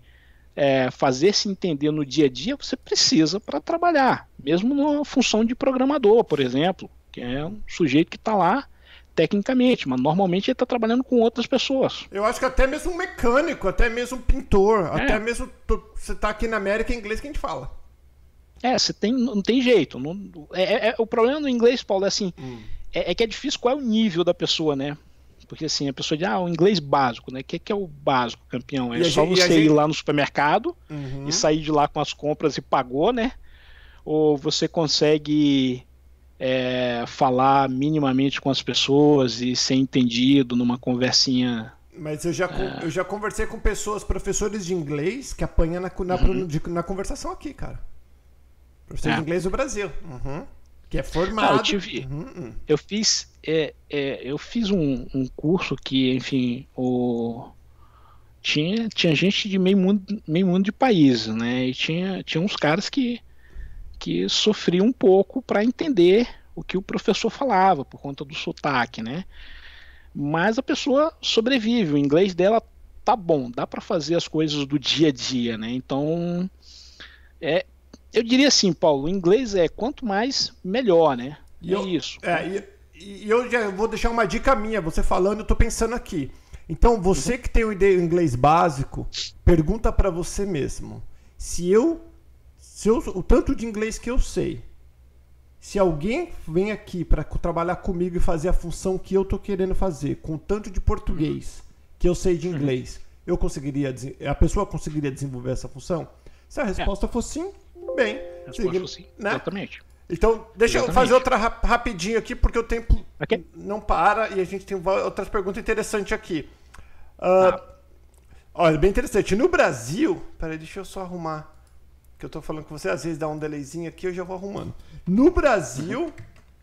é, fazer se entender no dia a dia, você precisa para trabalhar, mesmo numa função de programador, por exemplo, que é um sujeito que está lá tecnicamente, mas normalmente ele está trabalhando com outras pessoas. Eu acho que até mesmo um mecânico, até mesmo um pintor, é. até mesmo você está aqui na América, é inglês que a gente fala. É, você tem, não tem jeito. Não, é, é, é, o problema no inglês, Paulo, é assim, hum. é, é, que é difícil qual é o nível da pessoa, né? Porque assim, a pessoa diz, ah, o inglês básico, né? O que, que é o básico, campeão? É e só você ir lá no supermercado uhum. e sair de lá com as compras e pagou, né? Ou você consegue é, falar minimamente com as pessoas e ser entendido numa conversinha mas eu já, é. eu já conversei com pessoas, professores de inglês, que apanham na, na, uhum. na conversação aqui, cara. Professor é. de inglês do Brasil. Uhum. Que é formado. Ah, eu, tive, uhum. eu fiz, é, é, eu fiz um, um, curso que, enfim, o, tinha, tinha gente de meio mundo, meio mundo de países, né? E tinha, tinha uns caras que, que sofriam um pouco para entender o que o professor falava, por conta do sotaque, né? mas a pessoa sobrevive. O inglês dela tá bom, dá para fazer as coisas do dia a dia, né? Então, é, eu diria assim, Paulo, o inglês é quanto mais melhor, né? E é eu, isso. É, e, e, eu já vou deixar uma dica minha. Você falando, eu tô pensando aqui. Então, você que tem o inglês básico, pergunta para você mesmo. Se eu, se eu, o tanto de inglês que eu sei, se alguém vem aqui para trabalhar comigo e fazer a função que eu tô querendo fazer, com tanto de português que eu sei de inglês, eu conseguiria, a pessoa conseguiria desenvolver essa função? Se a resposta é. for sim, bem. For sim, né? exatamente. Então, deixa Exatamente. eu fazer outra rapidinho aqui, porque o tempo okay. não para e a gente tem outras perguntas interessantes aqui. Uh, ah. Olha, bem interessante. No Brasil. Peraí, deixa eu só arrumar. Que eu tô falando com você, às vezes dá um delayzinho aqui, eu já vou arrumando. No Brasil,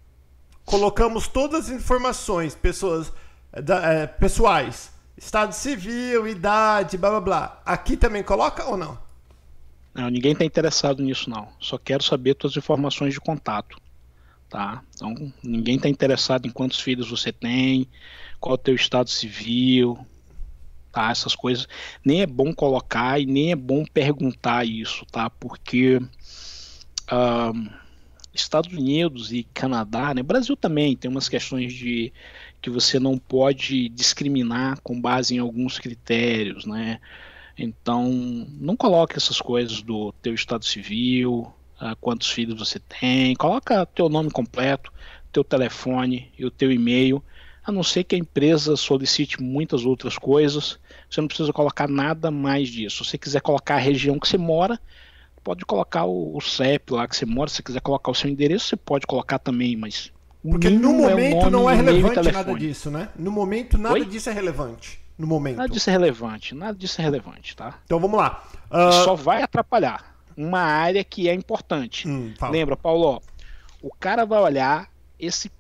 colocamos todas as informações pessoas, é, pessoais. Estado civil, idade, blá blá blá. Aqui também coloca ou não? Não, ninguém está interessado nisso não. Só quero saber suas informações de contato, tá? Então ninguém está interessado em quantos filhos você tem, qual é o teu estado civil, tá? Essas coisas nem é bom colocar e nem é bom perguntar isso, tá? Porque uh, Estados Unidos e Canadá, né? Brasil também tem umas questões de que você não pode discriminar com base em alguns critérios, né? Então, não coloque essas coisas do teu estado civil, uh, quantos filhos você tem, coloca teu nome completo, teu telefone e o teu e-mail, a não ser que a empresa solicite muitas outras coisas, você não precisa colocar nada mais disso. Se você quiser colocar a região que você mora, pode colocar o, o CEP lá que você mora, se você quiser colocar o seu endereço, você pode colocar também, mas porque no momento é nome, não é relevante nada disso, né? No momento nada Oi? disso é relevante no momento. Nada disso é relevante, nada disso é relevante, tá? Então vamos lá. Uh... Só vai atrapalhar uma área que é importante. Hum, Lembra, Paulo? O cara vai olhar esse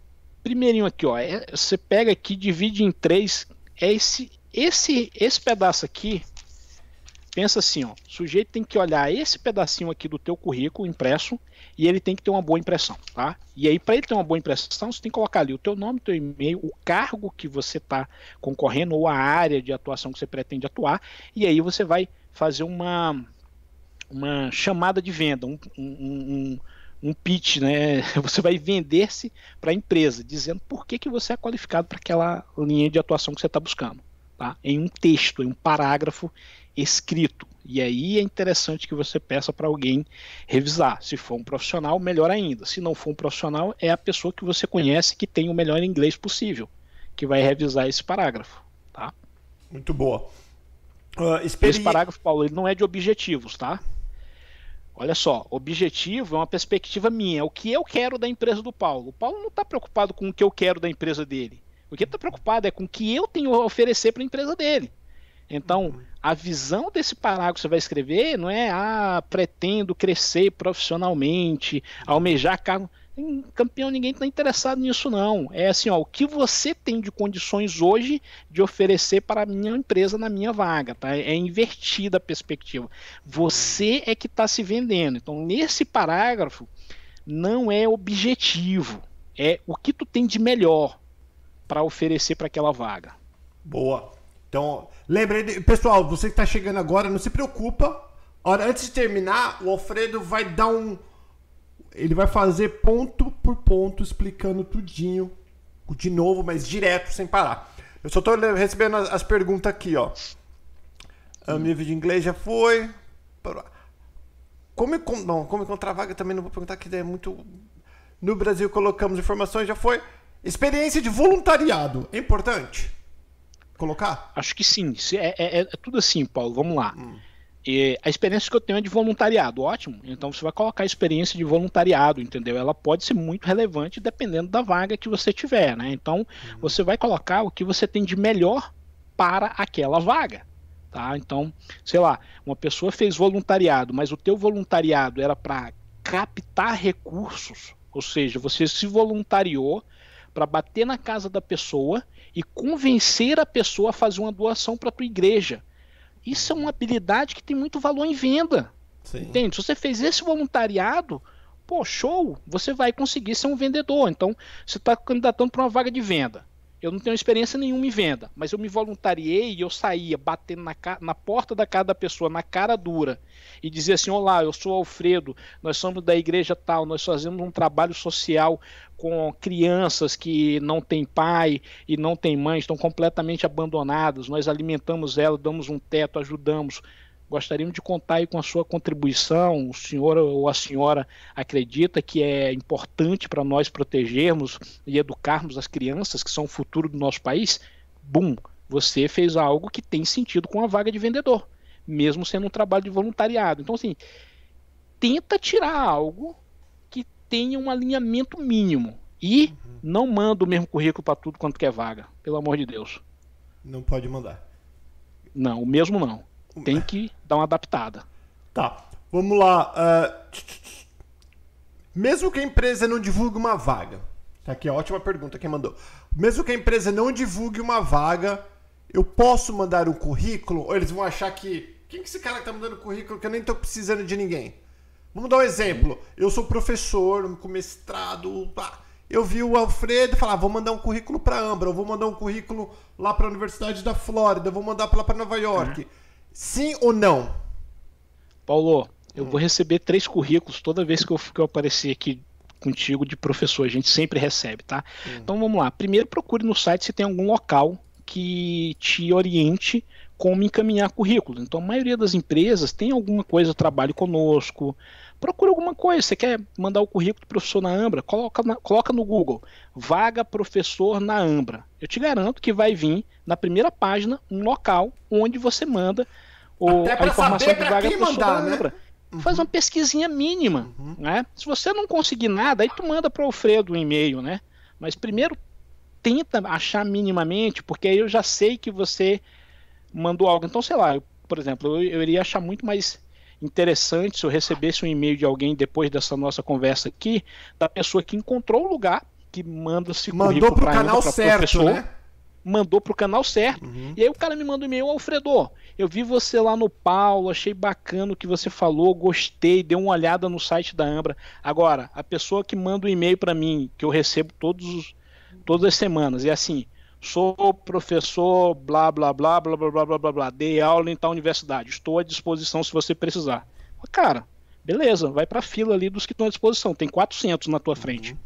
primeirinho aqui, ó. É, você pega aqui, divide em três. É esse, esse, esse pedaço aqui. Pensa assim, ó. O sujeito tem que olhar esse pedacinho aqui do teu currículo impresso e ele tem que ter uma boa impressão, tá? E aí, para ele ter uma boa impressão, você tem que colocar ali o teu nome, teu e-mail, o cargo que você está concorrendo ou a área de atuação que você pretende atuar, e aí você vai fazer uma, uma chamada de venda, um, um, um, um pitch, né? Você vai vender-se para a empresa, dizendo por que, que você é qualificado para aquela linha de atuação que você está buscando, tá? Em um texto, em um parágrafo escrito. E aí é interessante que você peça para alguém revisar. Se for um profissional, melhor ainda. Se não for um profissional, é a pessoa que você conhece que tem o melhor inglês possível, que vai revisar esse parágrafo. Tá? Muito boa. Uh, experi... Esse parágrafo, Paulo, ele não é de objetivos, tá? Olha só, objetivo é uma perspectiva minha, é o que eu quero da empresa do Paulo. O Paulo não está preocupado com o que eu quero da empresa dele. O que ele está preocupado é com o que eu tenho a oferecer para a empresa dele. Então, a visão desse parágrafo que você vai escrever não é, ah, pretendo crescer profissionalmente, almejar cargo. Campeão, ninguém está interessado nisso, não. É assim, ó, o que você tem de condições hoje de oferecer para a minha empresa na minha vaga, tá? É invertida a perspectiva. Você é que está se vendendo. Então, nesse parágrafo, não é objetivo. É o que tu tem de melhor para oferecer para aquela vaga. Boa. Então, lembrei, pessoal, você que está chegando agora, não se preocupa. Ora, antes de terminar, o Alfredo vai dar um. Ele vai fazer ponto por ponto, explicando tudinho, de novo, mas direto, sem parar. Eu só estou recebendo as, as, perguntas aqui, ó. O nível de inglês já foi. Como, não, como encontrar vaga também não vou perguntar, que é muito. No Brasil colocamos informações, já foi. Experiência de voluntariado, é importante? colocar? Acho que sim. É, é, é tudo assim, Paulo. Vamos lá. Hum. E a experiência que eu tenho é de voluntariado, ótimo. Então você vai colocar a experiência de voluntariado, entendeu? Ela pode ser muito relevante dependendo da vaga que você tiver, né? Então uhum. você vai colocar o que você tem de melhor para aquela vaga, tá? Então, sei lá, uma pessoa fez voluntariado, mas o teu voluntariado era para captar recursos, ou seja, você se voluntariou para bater na casa da pessoa e convencer a pessoa a fazer uma doação para a tua igreja. Isso é uma habilidade que tem muito valor em venda. Sim. Entende? Se você fez esse voluntariado, pô, show, você vai conseguir ser um vendedor. Então, você está candidatando para uma vaga de venda. Eu não tenho experiência nenhuma em venda, mas eu me voluntariei e eu saía batendo na, na porta da casa da pessoa, na cara dura, e dizia assim: Olá, eu sou Alfredo, nós somos da igreja tal, nós fazemos um trabalho social com crianças que não têm pai e não têm mãe, estão completamente abandonadas, nós alimentamos elas, damos um teto, ajudamos. Gostaríamos de contar aí com a sua contribuição. O senhor ou a senhora acredita que é importante para nós protegermos e educarmos as crianças que são o futuro do nosso país? Bum, você fez algo que tem sentido com a vaga de vendedor, mesmo sendo um trabalho de voluntariado. Então, assim, tenta tirar algo que tenha um alinhamento mínimo. E uhum. não manda o mesmo currículo para tudo quanto quer vaga, pelo amor de Deus. Não pode mandar. Não, o mesmo não tem que dar uma adaptada. Tá, vamos lá. Uh, mesmo que a empresa não divulgue uma vaga, tá aqui, ótima pergunta quem mandou. Mesmo que a empresa não divulgue uma vaga, eu posso mandar um currículo? Ou eles vão achar que. Quem que esse cara que tá mandando currículo que eu nem tô precisando de ninguém? Vamos dar um exemplo. Eu sou professor, com mestrado. Pá. Eu vi o Alfredo falar, ah, vou mandar um currículo para Ambra, eu vou mandar um currículo lá para a Universidade da Flórida, vou mandar lá para Nova York. Uhum. Sim ou não? Paulo, eu hum. vou receber três currículos toda vez que eu, que eu aparecer aqui contigo de professor. A gente sempre recebe, tá? Hum. Então vamos lá. Primeiro procure no site se tem algum local que te oriente como encaminhar currículo. Então a maioria das empresas tem alguma coisa, trabalho conosco. Procura alguma coisa. Você quer mandar o currículo do professor na Ambra? Coloca, na, coloca no Google. Vaga professor na Ambra. Eu te garanto que vai vir na primeira página um local onde você manda o, a informação de vaga professor mandar, na Ambra. Né? Uhum. Faz uma pesquisinha mínima, uhum. né? Se você não conseguir nada, aí tu manda para o Alfredo um e-mail, né? Mas primeiro tenta achar minimamente, porque aí eu já sei que você mandou algo. Então, sei lá, eu, por exemplo, eu, eu iria achar muito mais interessante se eu recebesse um e-mail de alguém depois dessa nossa conversa aqui, da pessoa que encontrou o lugar, que manda se Mandou pro canal certo, professor, né? Mandou pro canal certo. Uhum. E aí o cara me manda um e-mail, Alfredo, eu vi você lá no Paulo, achei bacana o que você falou, gostei, dei uma olhada no site da Ambra. Agora, a pessoa que manda um e-mail para mim, que eu recebo todos todas as semanas, é assim, sou professor, blá, blá, blá, blá, blá, blá, blá, blá, blá, dei aula em tal universidade, estou à disposição se você precisar. Cara, beleza, vai pra fila ali dos que estão à disposição, tem 400 na tua frente. Uhum.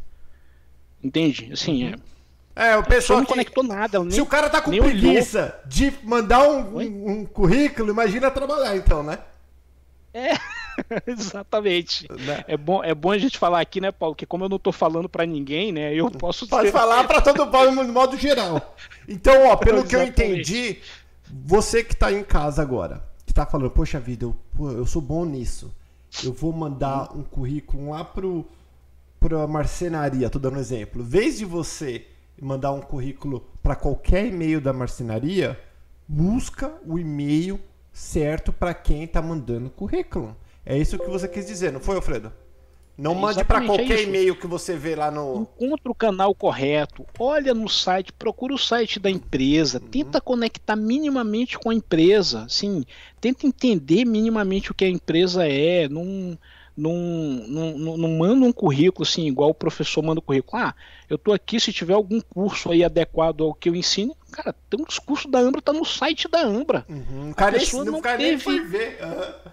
Entende? Assim, uhum. é... É, o pessoal não conectou nada. Nem, Se o cara tá com preguiça de mandar um, um, um, currículo, imagina trabalhar então, né? É, exatamente. Né? É, bom, é bom a gente falar aqui, né, Paulo? Que como eu não tô falando para ninguém, né? Eu posso. Pode falar para todo mundo, no modo geral. Então, ó, pelo que eu entendi, você que tá em casa agora, que tá falando, poxa vida, eu, eu sou bom nisso. Eu vou mandar um currículo lá pro, pro marcenaria, tô dando um exemplo. Em vez de você mandar um currículo para qualquer e-mail da marcenaria, busca o e-mail certo para quem está mandando currículo. É isso que você quis dizer, não foi, Alfredo? Não é mande para qualquer é e-mail que você vê lá no. Encontra o canal correto, olha no site, procura o site da empresa, uhum. tenta conectar minimamente com a empresa, sim, tenta entender minimamente o que a empresa é, não, não, não, não, manda um currículo assim, igual o professor manda o currículo. Ah, eu tô aqui, se tiver algum curso aí adequado ao que eu ensino, cara, tem uns cursos da Ambra, tá no site da Ambra. Uhum. O cara, nem, não cara teve... nem foi ver. Uhum.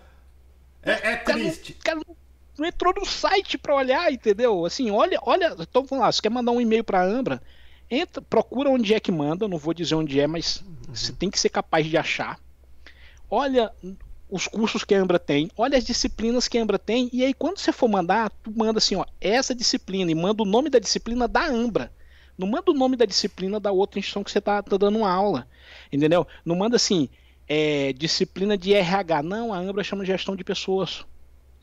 É, é triste. Cara, cara não entrou no site para olhar, entendeu? Assim, olha, olha, então vamos lá, você quer mandar um e-mail para a Ambra, entra, procura onde é que manda, não vou dizer onde é, mas uhum. você tem que ser capaz de achar. Olha os cursos que a Ambra tem, olha as disciplinas que a Ambra tem, e aí quando você for mandar, tu manda assim, ó, essa disciplina, e manda o nome da disciplina da Ambra. Não manda o nome da disciplina da outra instituição que você tá, tá dando aula, entendeu? Não manda assim, é, disciplina de RH. Não, a Ambra chama de gestão de pessoas.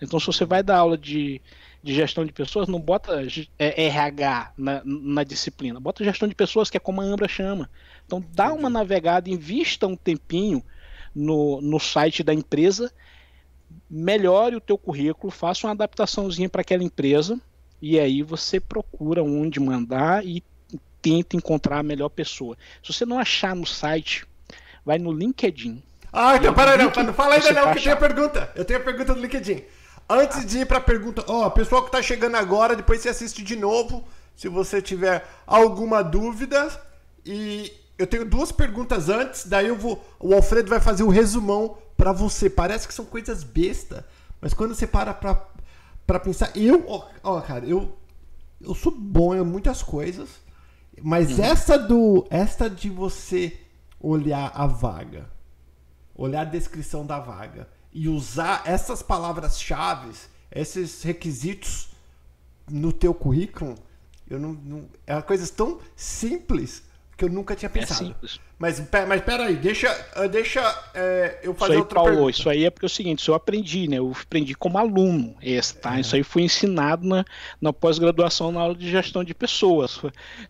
Então, se você vai dar aula de, de gestão de pessoas, não bota é, RH na, na, disciplina, bota gestão de pessoas, que é como a Ambra chama. Então, dá uma navegada, invista um tempinho no, no site da empresa, melhore o teu currículo, faça uma adaptaçãozinha para aquela empresa, e aí você procura onde mandar e tenta encontrar a melhor pessoa. Se você não achar no site vai no LinkedIn. Ah, então para não, não fala ainda não, que eu tenho a pergunta. Eu tenho a pergunta do LinkedIn. Antes de ir para a pergunta, ó, oh, pessoal que está chegando agora, depois você assiste de novo. Se você tiver alguma dúvida, E eu tenho duas perguntas antes, daí eu vou. O Alfredo vai fazer o um resumão para você. Parece que são coisas besta, mas quando você para pra, pra pensar. Eu, ó, ó cara, eu, eu sou bom em muitas coisas, mas uhum. essa do. Esta de você olhar a vaga, olhar a descrição da vaga. E usar essas palavras-chave, esses requisitos no teu currículo, eu não, não é coisas tão simples que eu nunca tinha é pensado. É simples. Mas, mas peraí, deixa, ah, deixa é, eu fazer isso aí, outra Paulo, pergunta. Isso aí é porque é o seguinte, isso eu aprendi, né? Eu aprendi como aluno esse, tá? É. Isso aí foi ensinado na, na pós-graduação na aula de gestão de pessoas.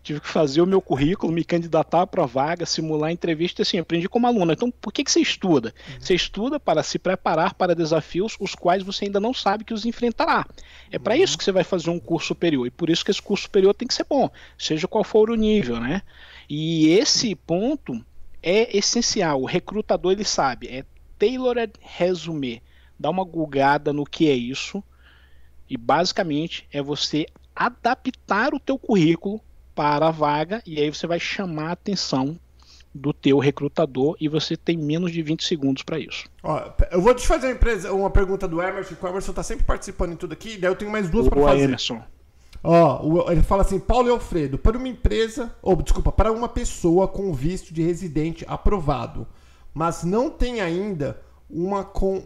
Tive que fazer o meu currículo, me candidatar para vaga, simular entrevista, assim, aprendi como aluno. Então, por que, que você estuda? Uhum. Você estuda para se preparar para desafios os quais você ainda não sabe que os enfrentará. É para uhum. isso que você vai fazer um curso superior, e por isso que esse curso superior tem que ser bom, seja qual for o nível, né? E esse ponto é essencial. O recrutador ele sabe, é tailored resume. Dá uma gulgada no que é isso. E basicamente é você adaptar o teu currículo para a vaga e aí você vai chamar a atenção do teu recrutador e você tem menos de 20 segundos para isso. Ó, eu vou te fazer uma, empresa, uma pergunta do Emerson, que o Emerson está sempre participando em tudo aqui, daí eu tenho mais duas para fazer. Emerson. Ó, ele fala assim, Paulo e Alfredo, para uma empresa, ou desculpa, para uma pessoa com visto de residente aprovado, mas não tem ainda uma com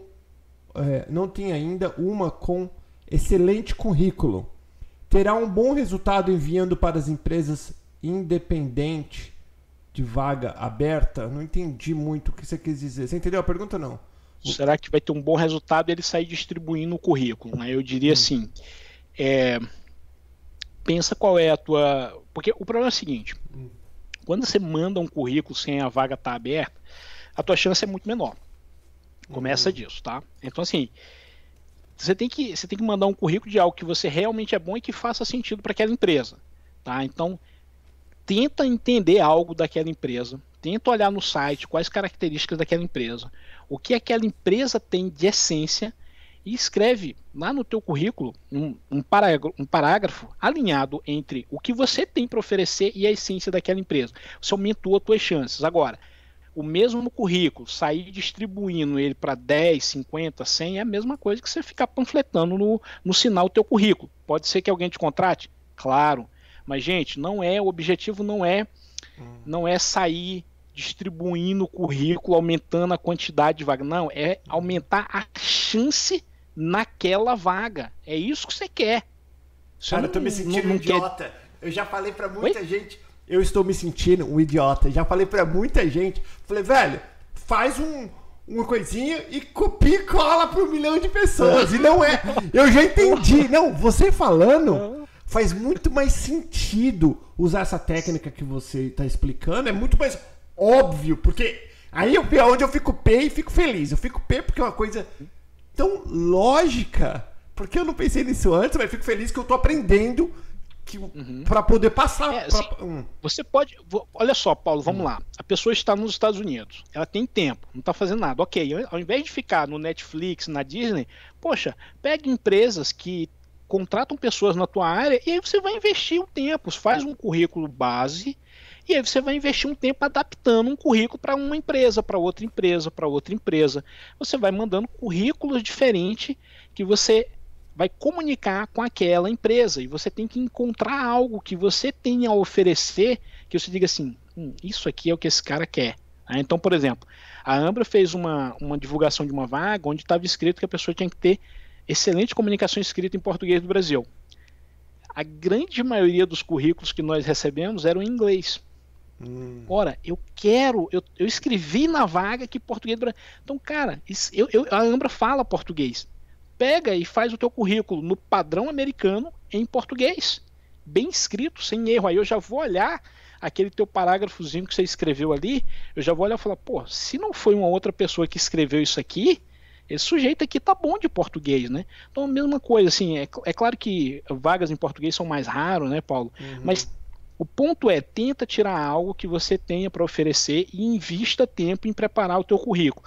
é, não tem ainda uma com excelente currículo, terá um bom resultado enviando para as empresas independente de vaga aberta? Não entendi muito o que você quis dizer. Você entendeu a pergunta não? Será que vai ter um bom resultado ele sair distribuindo o currículo? Né? Eu diria hum. assim, é, pensa qual é a tua. Porque o problema é o seguinte: quando você manda um currículo sem a vaga estar tá aberta, a tua chance é muito menor. Começa uhum. disso, tá? Então, assim, você tem, que, você tem que mandar um currículo de algo que você realmente é bom e que faça sentido para aquela empresa, tá? Então, tenta entender algo daquela empresa, tenta olhar no site quais características daquela empresa, o que aquela empresa tem de essência e escreve lá no teu currículo um, um, parágrafo, um parágrafo alinhado entre o que você tem para oferecer e a essência daquela empresa. Você aumentou as tuas chances. Agora, o mesmo currículo, sair distribuindo ele para 10, 50, 100 é a mesma coisa que você ficar panfletando no, no sinal do teu currículo. Pode ser que alguém te contrate? Claro. Mas, gente, não é, o objetivo não é, hum. não é sair distribuindo o currículo, aumentando a quantidade de vagas. Não, é aumentar a chance naquela vaga. É isso que você quer. Você Cara, não, eu tô me sentindo um idiota. Quer... Eu já falei para muita Oi? gente. Eu estou me sentindo um idiota. Já falei para muita gente. Falei, velho, faz um, uma coisinha e copia e cola para um milhão de pessoas. E não é. Eu já entendi. Não, você falando faz muito mais sentido usar essa técnica que você está explicando. É muito mais óbvio, porque aí eu, onde eu fico P e fico feliz. Eu fico P porque é uma coisa tão lógica. Porque eu não pensei nisso antes, mas fico feliz que eu tô aprendendo que, uhum. para poder passar. É, pra... assim, hum. Você pode. Olha só, Paulo, vamos hum. lá. A pessoa está nos Estados Unidos, ela tem tempo, não está fazendo nada. Ok, ao invés de ficar no Netflix, na Disney, poxa, pegue empresas que contratam pessoas na tua área e aí você vai investir um tempo, faz um currículo base e aí você vai investir um tempo adaptando um currículo para uma empresa, para outra empresa, para outra empresa. Você vai mandando currículos diferentes que você vai comunicar com aquela empresa e você tem que encontrar algo que você tenha a oferecer que você diga assim, hum, isso aqui é o que esse cara quer. Então, por exemplo, a Ambra fez uma, uma divulgação de uma vaga onde estava escrito que a pessoa tinha que ter excelente comunicação escrita em português do Brasil. A grande maioria dos currículos que nós recebemos eram em inglês. Hum. Ora, eu quero, eu, eu escrevi na vaga que português. Então, cara, eu, eu, a Ambra fala português. Pega e faz o teu currículo no padrão americano em português, bem escrito, sem erro. Aí eu já vou olhar aquele teu parágrafozinho que você escreveu ali, eu já vou olhar e falar, pô, se não foi uma outra pessoa que escreveu isso aqui, esse sujeito aqui tá bom de português, né? Então a mesma coisa, assim, é, é claro que vagas em português são mais raros, né, Paulo? Uhum. Mas o ponto é, tenta tirar algo que você tenha para oferecer e invista tempo em preparar o teu currículo.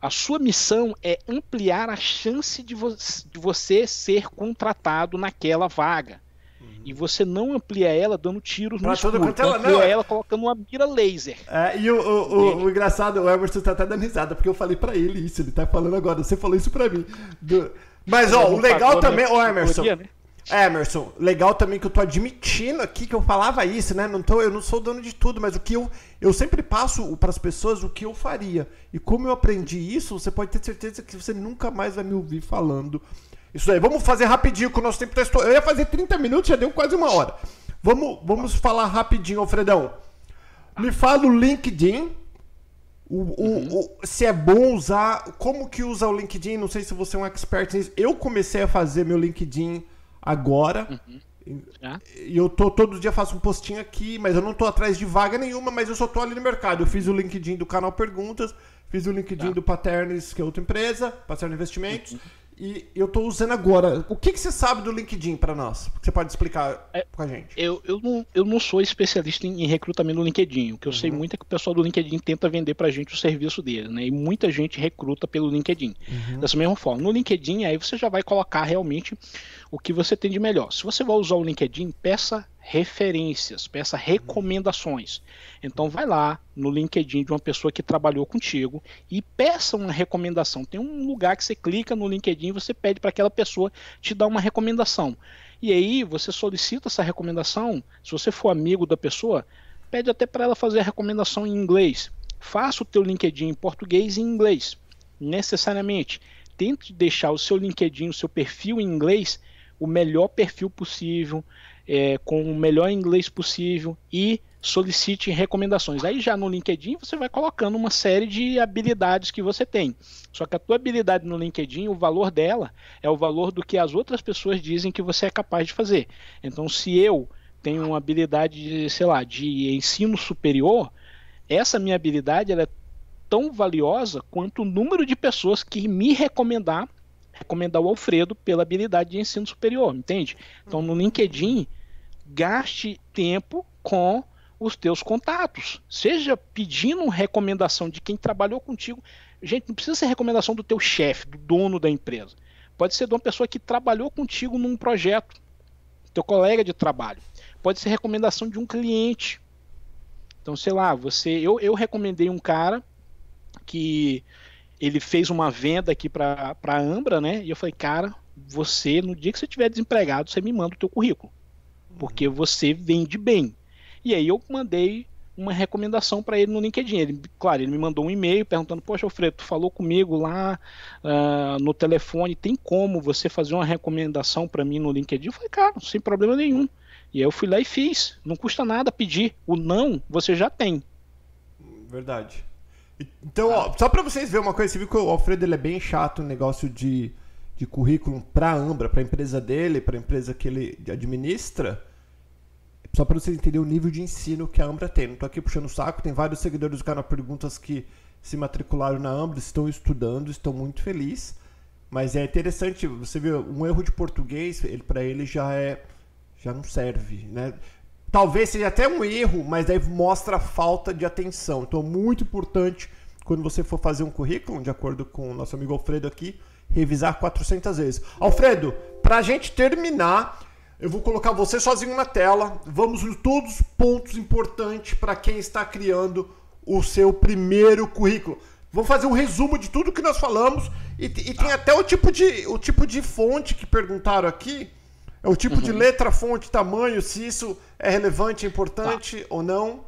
A sua missão é ampliar a chance de, vo de você ser contratado naquela vaga. Uhum. E você não amplia ela dando tiros pra no escuro. Ela, amplia não, ela colocando uma mira laser. É, e o, o, o, o, engraçado, o Emerson tá até dando risada, porque eu falei pra ele isso, ele tá falando agora, você falou isso pra mim. Do... Mas, ó, o legal também, ô Emerson, né? Emerson, legal também que eu tô admitindo aqui que eu falava isso, né? Não tô, eu não sou dono de tudo, mas o que eu, eu sempre passo para as pessoas o que eu faria. E como eu aprendi isso, você pode ter certeza que você nunca mais vai me ouvir falando isso aí. Vamos fazer rapidinho com o nosso tempo testou. Eu ia fazer 30 minutos, já deu quase uma hora. Vamos, vamos falar rapidinho, Alfredão. Me fala o LinkedIn. O, uhum. o, se é bom usar, como que usa o LinkedIn? Não sei se você é um expert nisso. Eu comecei a fazer meu LinkedIn agora. Uhum. E eu tô todo dia faço um postinho aqui, mas eu não tô atrás de vaga nenhuma, mas eu só tô ali no mercado. Eu fiz o LinkedIn do canal Perguntas, fiz o LinkedIn tá. do Paternes, que é outra empresa, Paterno Investimentos. Uhum. E eu tô usando agora. O que, que você sabe do LinkedIn para nós? Que você pode explicar é, com a gente? Eu, eu, não, eu não sou especialista em, em recrutamento no LinkedIn. O que eu uhum. sei muito é que o pessoal do LinkedIn tenta vender pra gente o serviço dele, né? E muita gente recruta pelo LinkedIn. Uhum. Dessa mesma forma. No LinkedIn, aí você já vai colocar realmente o que você tem de melhor. Se você vai usar o LinkedIn, peça referências, peça recomendações. Então vai lá no LinkedIn de uma pessoa que trabalhou contigo e peça uma recomendação. Tem um lugar que você clica no LinkedIn e você pede para aquela pessoa te dar uma recomendação. E aí você solicita essa recomendação, se você for amigo da pessoa, pede até para ela fazer a recomendação em inglês. Faça o teu LinkedIn em português e em inglês, necessariamente. Tente deixar o seu LinkedIn, o seu perfil em inglês o melhor perfil possível, é, com o melhor inglês possível e solicite recomendações. Aí já no LinkedIn você vai colocando uma série de habilidades que você tem. Só que a tua habilidade no LinkedIn, o valor dela é o valor do que as outras pessoas dizem que você é capaz de fazer. Então, se eu tenho uma habilidade, de, sei lá, de ensino superior, essa minha habilidade ela é tão valiosa quanto o número de pessoas que me recomendar recomendar o Alfredo pela habilidade de ensino superior, entende? Então no LinkedIn, gaste tempo com os teus contatos. Seja pedindo recomendação de quem trabalhou contigo. Gente, não precisa ser recomendação do teu chefe, do dono da empresa. Pode ser de uma pessoa que trabalhou contigo num projeto, teu colega de trabalho. Pode ser recomendação de um cliente. Então, sei lá, você, eu, eu recomendei um cara que ele fez uma venda aqui para a Ambra, né? E eu falei, cara, você, no dia que você estiver desempregado, você me manda o teu currículo. Porque uhum. você vende bem. E aí eu mandei uma recomendação para ele no LinkedIn. Ele, claro, ele me mandou um e-mail perguntando: Poxa, Alfredo, tu falou comigo lá uh, no telefone, tem como você fazer uma recomendação para mim no LinkedIn? Eu falei, cara, sem problema nenhum. E aí eu fui lá e fiz. Não custa nada pedir. O não você já tem. Verdade. Então, ó, só pra vocês verem uma coisa, você viu que o Alfredo ele é bem chato no negócio de, de currículo pra Ambra, pra empresa dele, pra empresa que ele administra. Só pra vocês entenderem o nível de ensino que a Ambra tem. Não tô aqui puxando o saco, tem vários seguidores do canal Perguntas que se matricularam na Ambra, estão estudando, estão muito felizes. Mas é interessante, você vê, um erro de português, ele, para ele já é. já não serve, né? Talvez seja até um erro, mas aí mostra a falta de atenção. Então, muito importante quando você for fazer um currículo, de acordo com o nosso amigo Alfredo aqui, revisar 400 vezes. Alfredo, para a gente terminar, eu vou colocar você sozinho na tela. Vamos em todos os pontos importantes para quem está criando o seu primeiro currículo. Vou fazer um resumo de tudo que nós falamos e, e tem até o tipo de o tipo de fonte que perguntaram aqui. É o tipo uhum. de letra, fonte, tamanho, se isso é relevante, importante tá. ou não?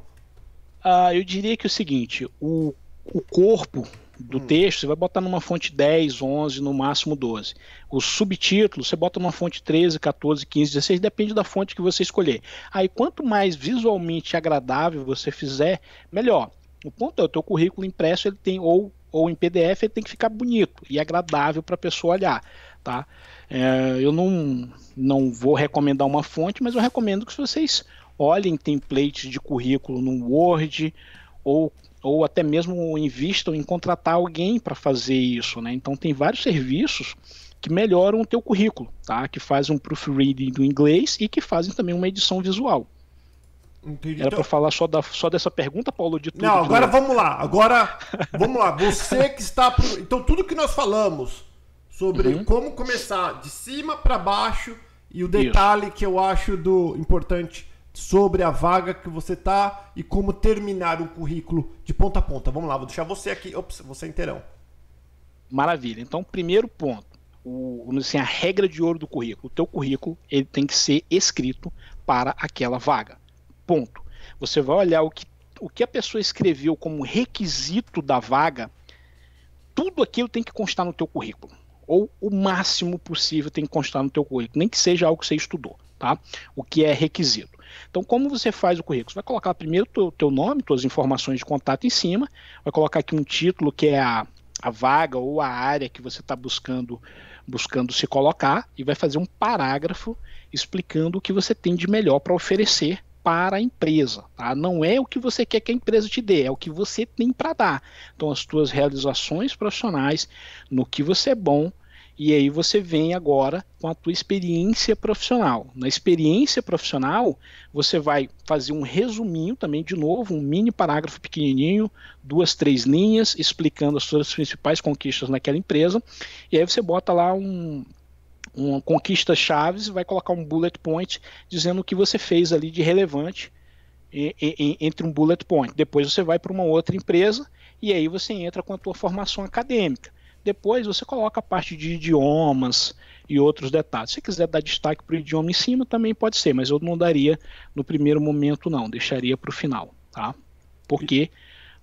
Ah, eu diria que é o seguinte: o, o corpo do hum. texto você vai botar numa fonte 10, 11, no máximo 12. O subtítulo você bota numa fonte 13, 14, 15, 16, depende da fonte que você escolher. Aí quanto mais visualmente agradável você fizer, melhor. O ponto é o teu currículo impresso ele tem ou ou em PDF ele tem que ficar bonito e agradável para a pessoa olhar, tá? É, eu não, não vou recomendar uma fonte, mas eu recomendo que vocês olhem templates de currículo no Word ou, ou até mesmo invistam em contratar alguém para fazer isso. Né? Então tem vários serviços que melhoram o teu currículo, tá? que fazem um proofreading do inglês e que fazem também uma edição visual. Entendi. Era então... para falar só, da, só dessa pergunta, Paulo, de tudo. Não, agora vamos lá. Agora, vamos lá. Você que está. Então, tudo que nós falamos sobre uhum. como começar de cima para baixo e o detalhe Isso. que eu acho do importante sobre a vaga que você tá e como terminar um currículo de ponta a ponta. Vamos lá, vou deixar você aqui. Ops, você inteirão. Maravilha. Então, primeiro ponto, o, assim, a regra de ouro do currículo. O teu currículo ele tem que ser escrito para aquela vaga. Ponto. Você vai olhar o que, o que a pessoa escreveu como requisito da vaga, tudo aquilo tem que constar no teu currículo. Ou o máximo possível tem que constar no teu currículo, nem que seja algo que você estudou, tá? O que é requisito. Então, como você faz o currículo? Você vai colocar primeiro o teu, teu nome, suas informações de contato em cima, vai colocar aqui um título que é a, a vaga ou a área que você está buscando buscando se colocar e vai fazer um parágrafo explicando o que você tem de melhor para oferecer para a empresa. Tá? Não é o que você quer que a empresa te dê, é o que você tem para dar. Então, as tuas realizações profissionais, no que você é bom, e aí você vem agora com a tua experiência profissional. Na experiência profissional, você vai fazer um resuminho também, de novo, um mini parágrafo pequenininho, duas, três linhas, explicando as suas principais conquistas naquela empresa. E aí você bota lá um, uma conquista chaves, vai colocar um bullet point dizendo o que você fez ali de relevante entre um bullet point. Depois você vai para uma outra empresa e aí você entra com a tua formação acadêmica. Depois você coloca a parte de idiomas e outros detalhes. Se quiser dar destaque para o idioma em cima, também pode ser, mas eu não daria no primeiro momento, não. Deixaria para o final, tá? Porque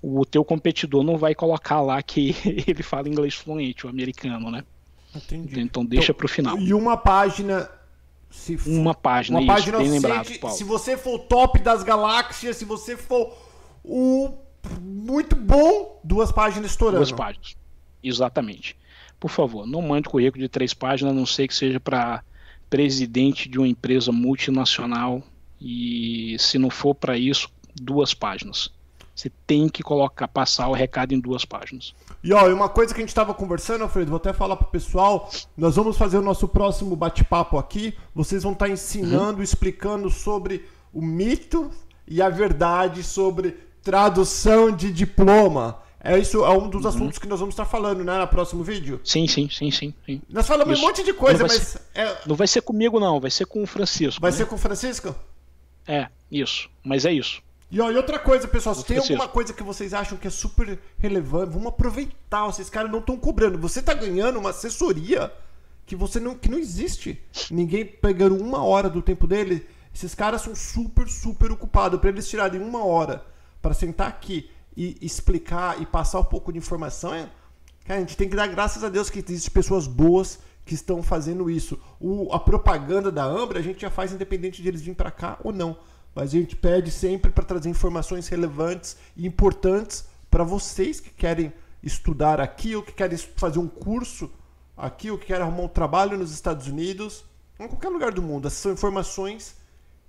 o teu competidor não vai colocar lá que ele fala inglês fluente, o americano, né? Entendi. Então deixa então, para o final. E uma página se for, uma página, uma isso, página bem lembrado, Paulo. Se você for o top das galáxias, se você for o muito bom, duas páginas estourando. Duas páginas. Exatamente. Por favor, não mande currículo de três páginas, a não ser que seja para presidente de uma empresa multinacional. E se não for para isso, duas páginas. Você tem que colocar, passar o recado em duas páginas. E ó, uma coisa que a gente estava conversando, Alfredo, vou até falar pro pessoal, nós vamos fazer o nosso próximo bate-papo aqui. Vocês vão estar tá ensinando, uhum. explicando sobre o mito e a verdade sobre tradução de diploma. É isso, é um dos uhum. assuntos que nós vamos estar falando, né, no próximo vídeo? Sim, sim, sim, sim. sim. Nós falamos isso. um monte de coisa, mas. Ser, é... Não vai ser comigo, não, vai ser com o Francisco. Vai né? ser com o Francisco? É, isso. Mas é isso. E, ó, e outra coisa, pessoal, se tem alguma coisa que vocês acham que é super relevante, vamos aproveitar. Esses caras não estão cobrando. Você está ganhando uma assessoria que você não, que não existe. Ninguém pegando uma hora do tempo dele. Esses caras são super, super ocupados. Para eles tirarem uma hora para sentar aqui e explicar e passar um pouco de informação, é, cara, a gente tem que dar graças a Deus que existem pessoas boas que estão fazendo isso. O, a propaganda da Ambra a gente já faz independente de eles virem para cá ou não. Mas a gente pede sempre para trazer informações relevantes e importantes para vocês que querem estudar aqui ou que querem fazer um curso aqui ou que querem arrumar um trabalho nos Estados Unidos, em qualquer lugar do mundo. Essas são informações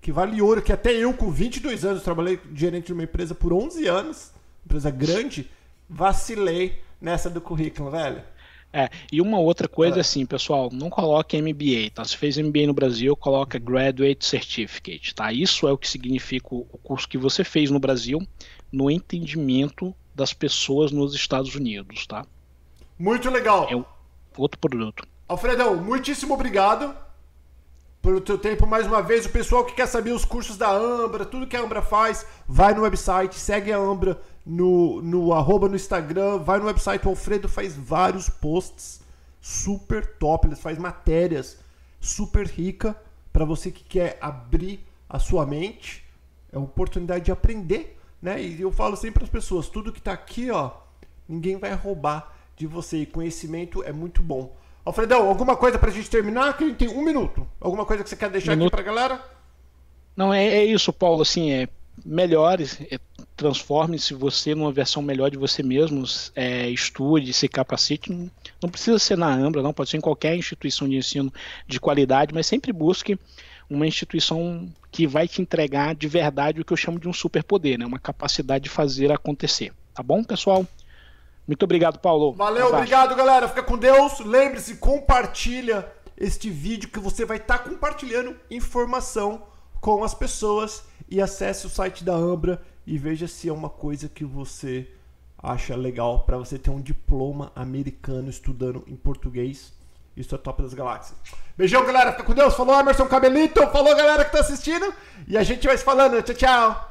que vale ouro, que até eu com 22 anos trabalhei gerente de uma empresa por 11 anos empresa grande, vacilei nessa do currículo, velho. É, e uma outra coisa é. assim, pessoal, não coloque MBA, tá? Se fez MBA no Brasil, coloca Graduate Certificate, tá? Isso é o que significa o curso que você fez no Brasil no entendimento das pessoas nos Estados Unidos, tá? Muito legal. É outro produto. Alfredão, muitíssimo obrigado pelo teu tempo mais uma vez. O pessoal que quer saber os cursos da Ambra, tudo que a Ambra faz, vai no website, segue a Ambra no, no arroba no Instagram, vai no website. O Alfredo faz vários posts super top, ele faz matérias super rica para você que quer abrir a sua mente. É uma oportunidade de aprender, né? E eu falo sempre para as pessoas, tudo que está aqui, ó, ninguém vai roubar de você. E conhecimento é muito bom. Alfredão, alguma coisa pra gente terminar? Que a gente tem um minuto. Alguma coisa que você quer deixar minuto. aqui pra galera? Não, é, é isso, Paulo. Assim, é melhore, é, transforme-se você numa versão melhor de você mesmo, é, estude, se capacite. Não, não, precisa ser na Ambra, não, pode ser em qualquer instituição de ensino de qualidade, mas sempre busque uma instituição que vai te entregar de verdade o que eu chamo de um superpoder, né? uma capacidade de fazer acontecer. Tá bom, pessoal? Muito obrigado, Paulo. Valeu, obrigado, galera. Fica com Deus. Lembre-se, compartilha este vídeo que você vai estar tá compartilhando informação com as pessoas e acesse o site da Ambra e veja se é uma coisa que você acha legal para você ter um diploma americano estudando em português Isso é top das galáxias. Beijão, galera. Fica com Deus. Falou, Emerson Cabelito. Falou, galera que tá assistindo. E a gente vai se falando. Tchau, tchau.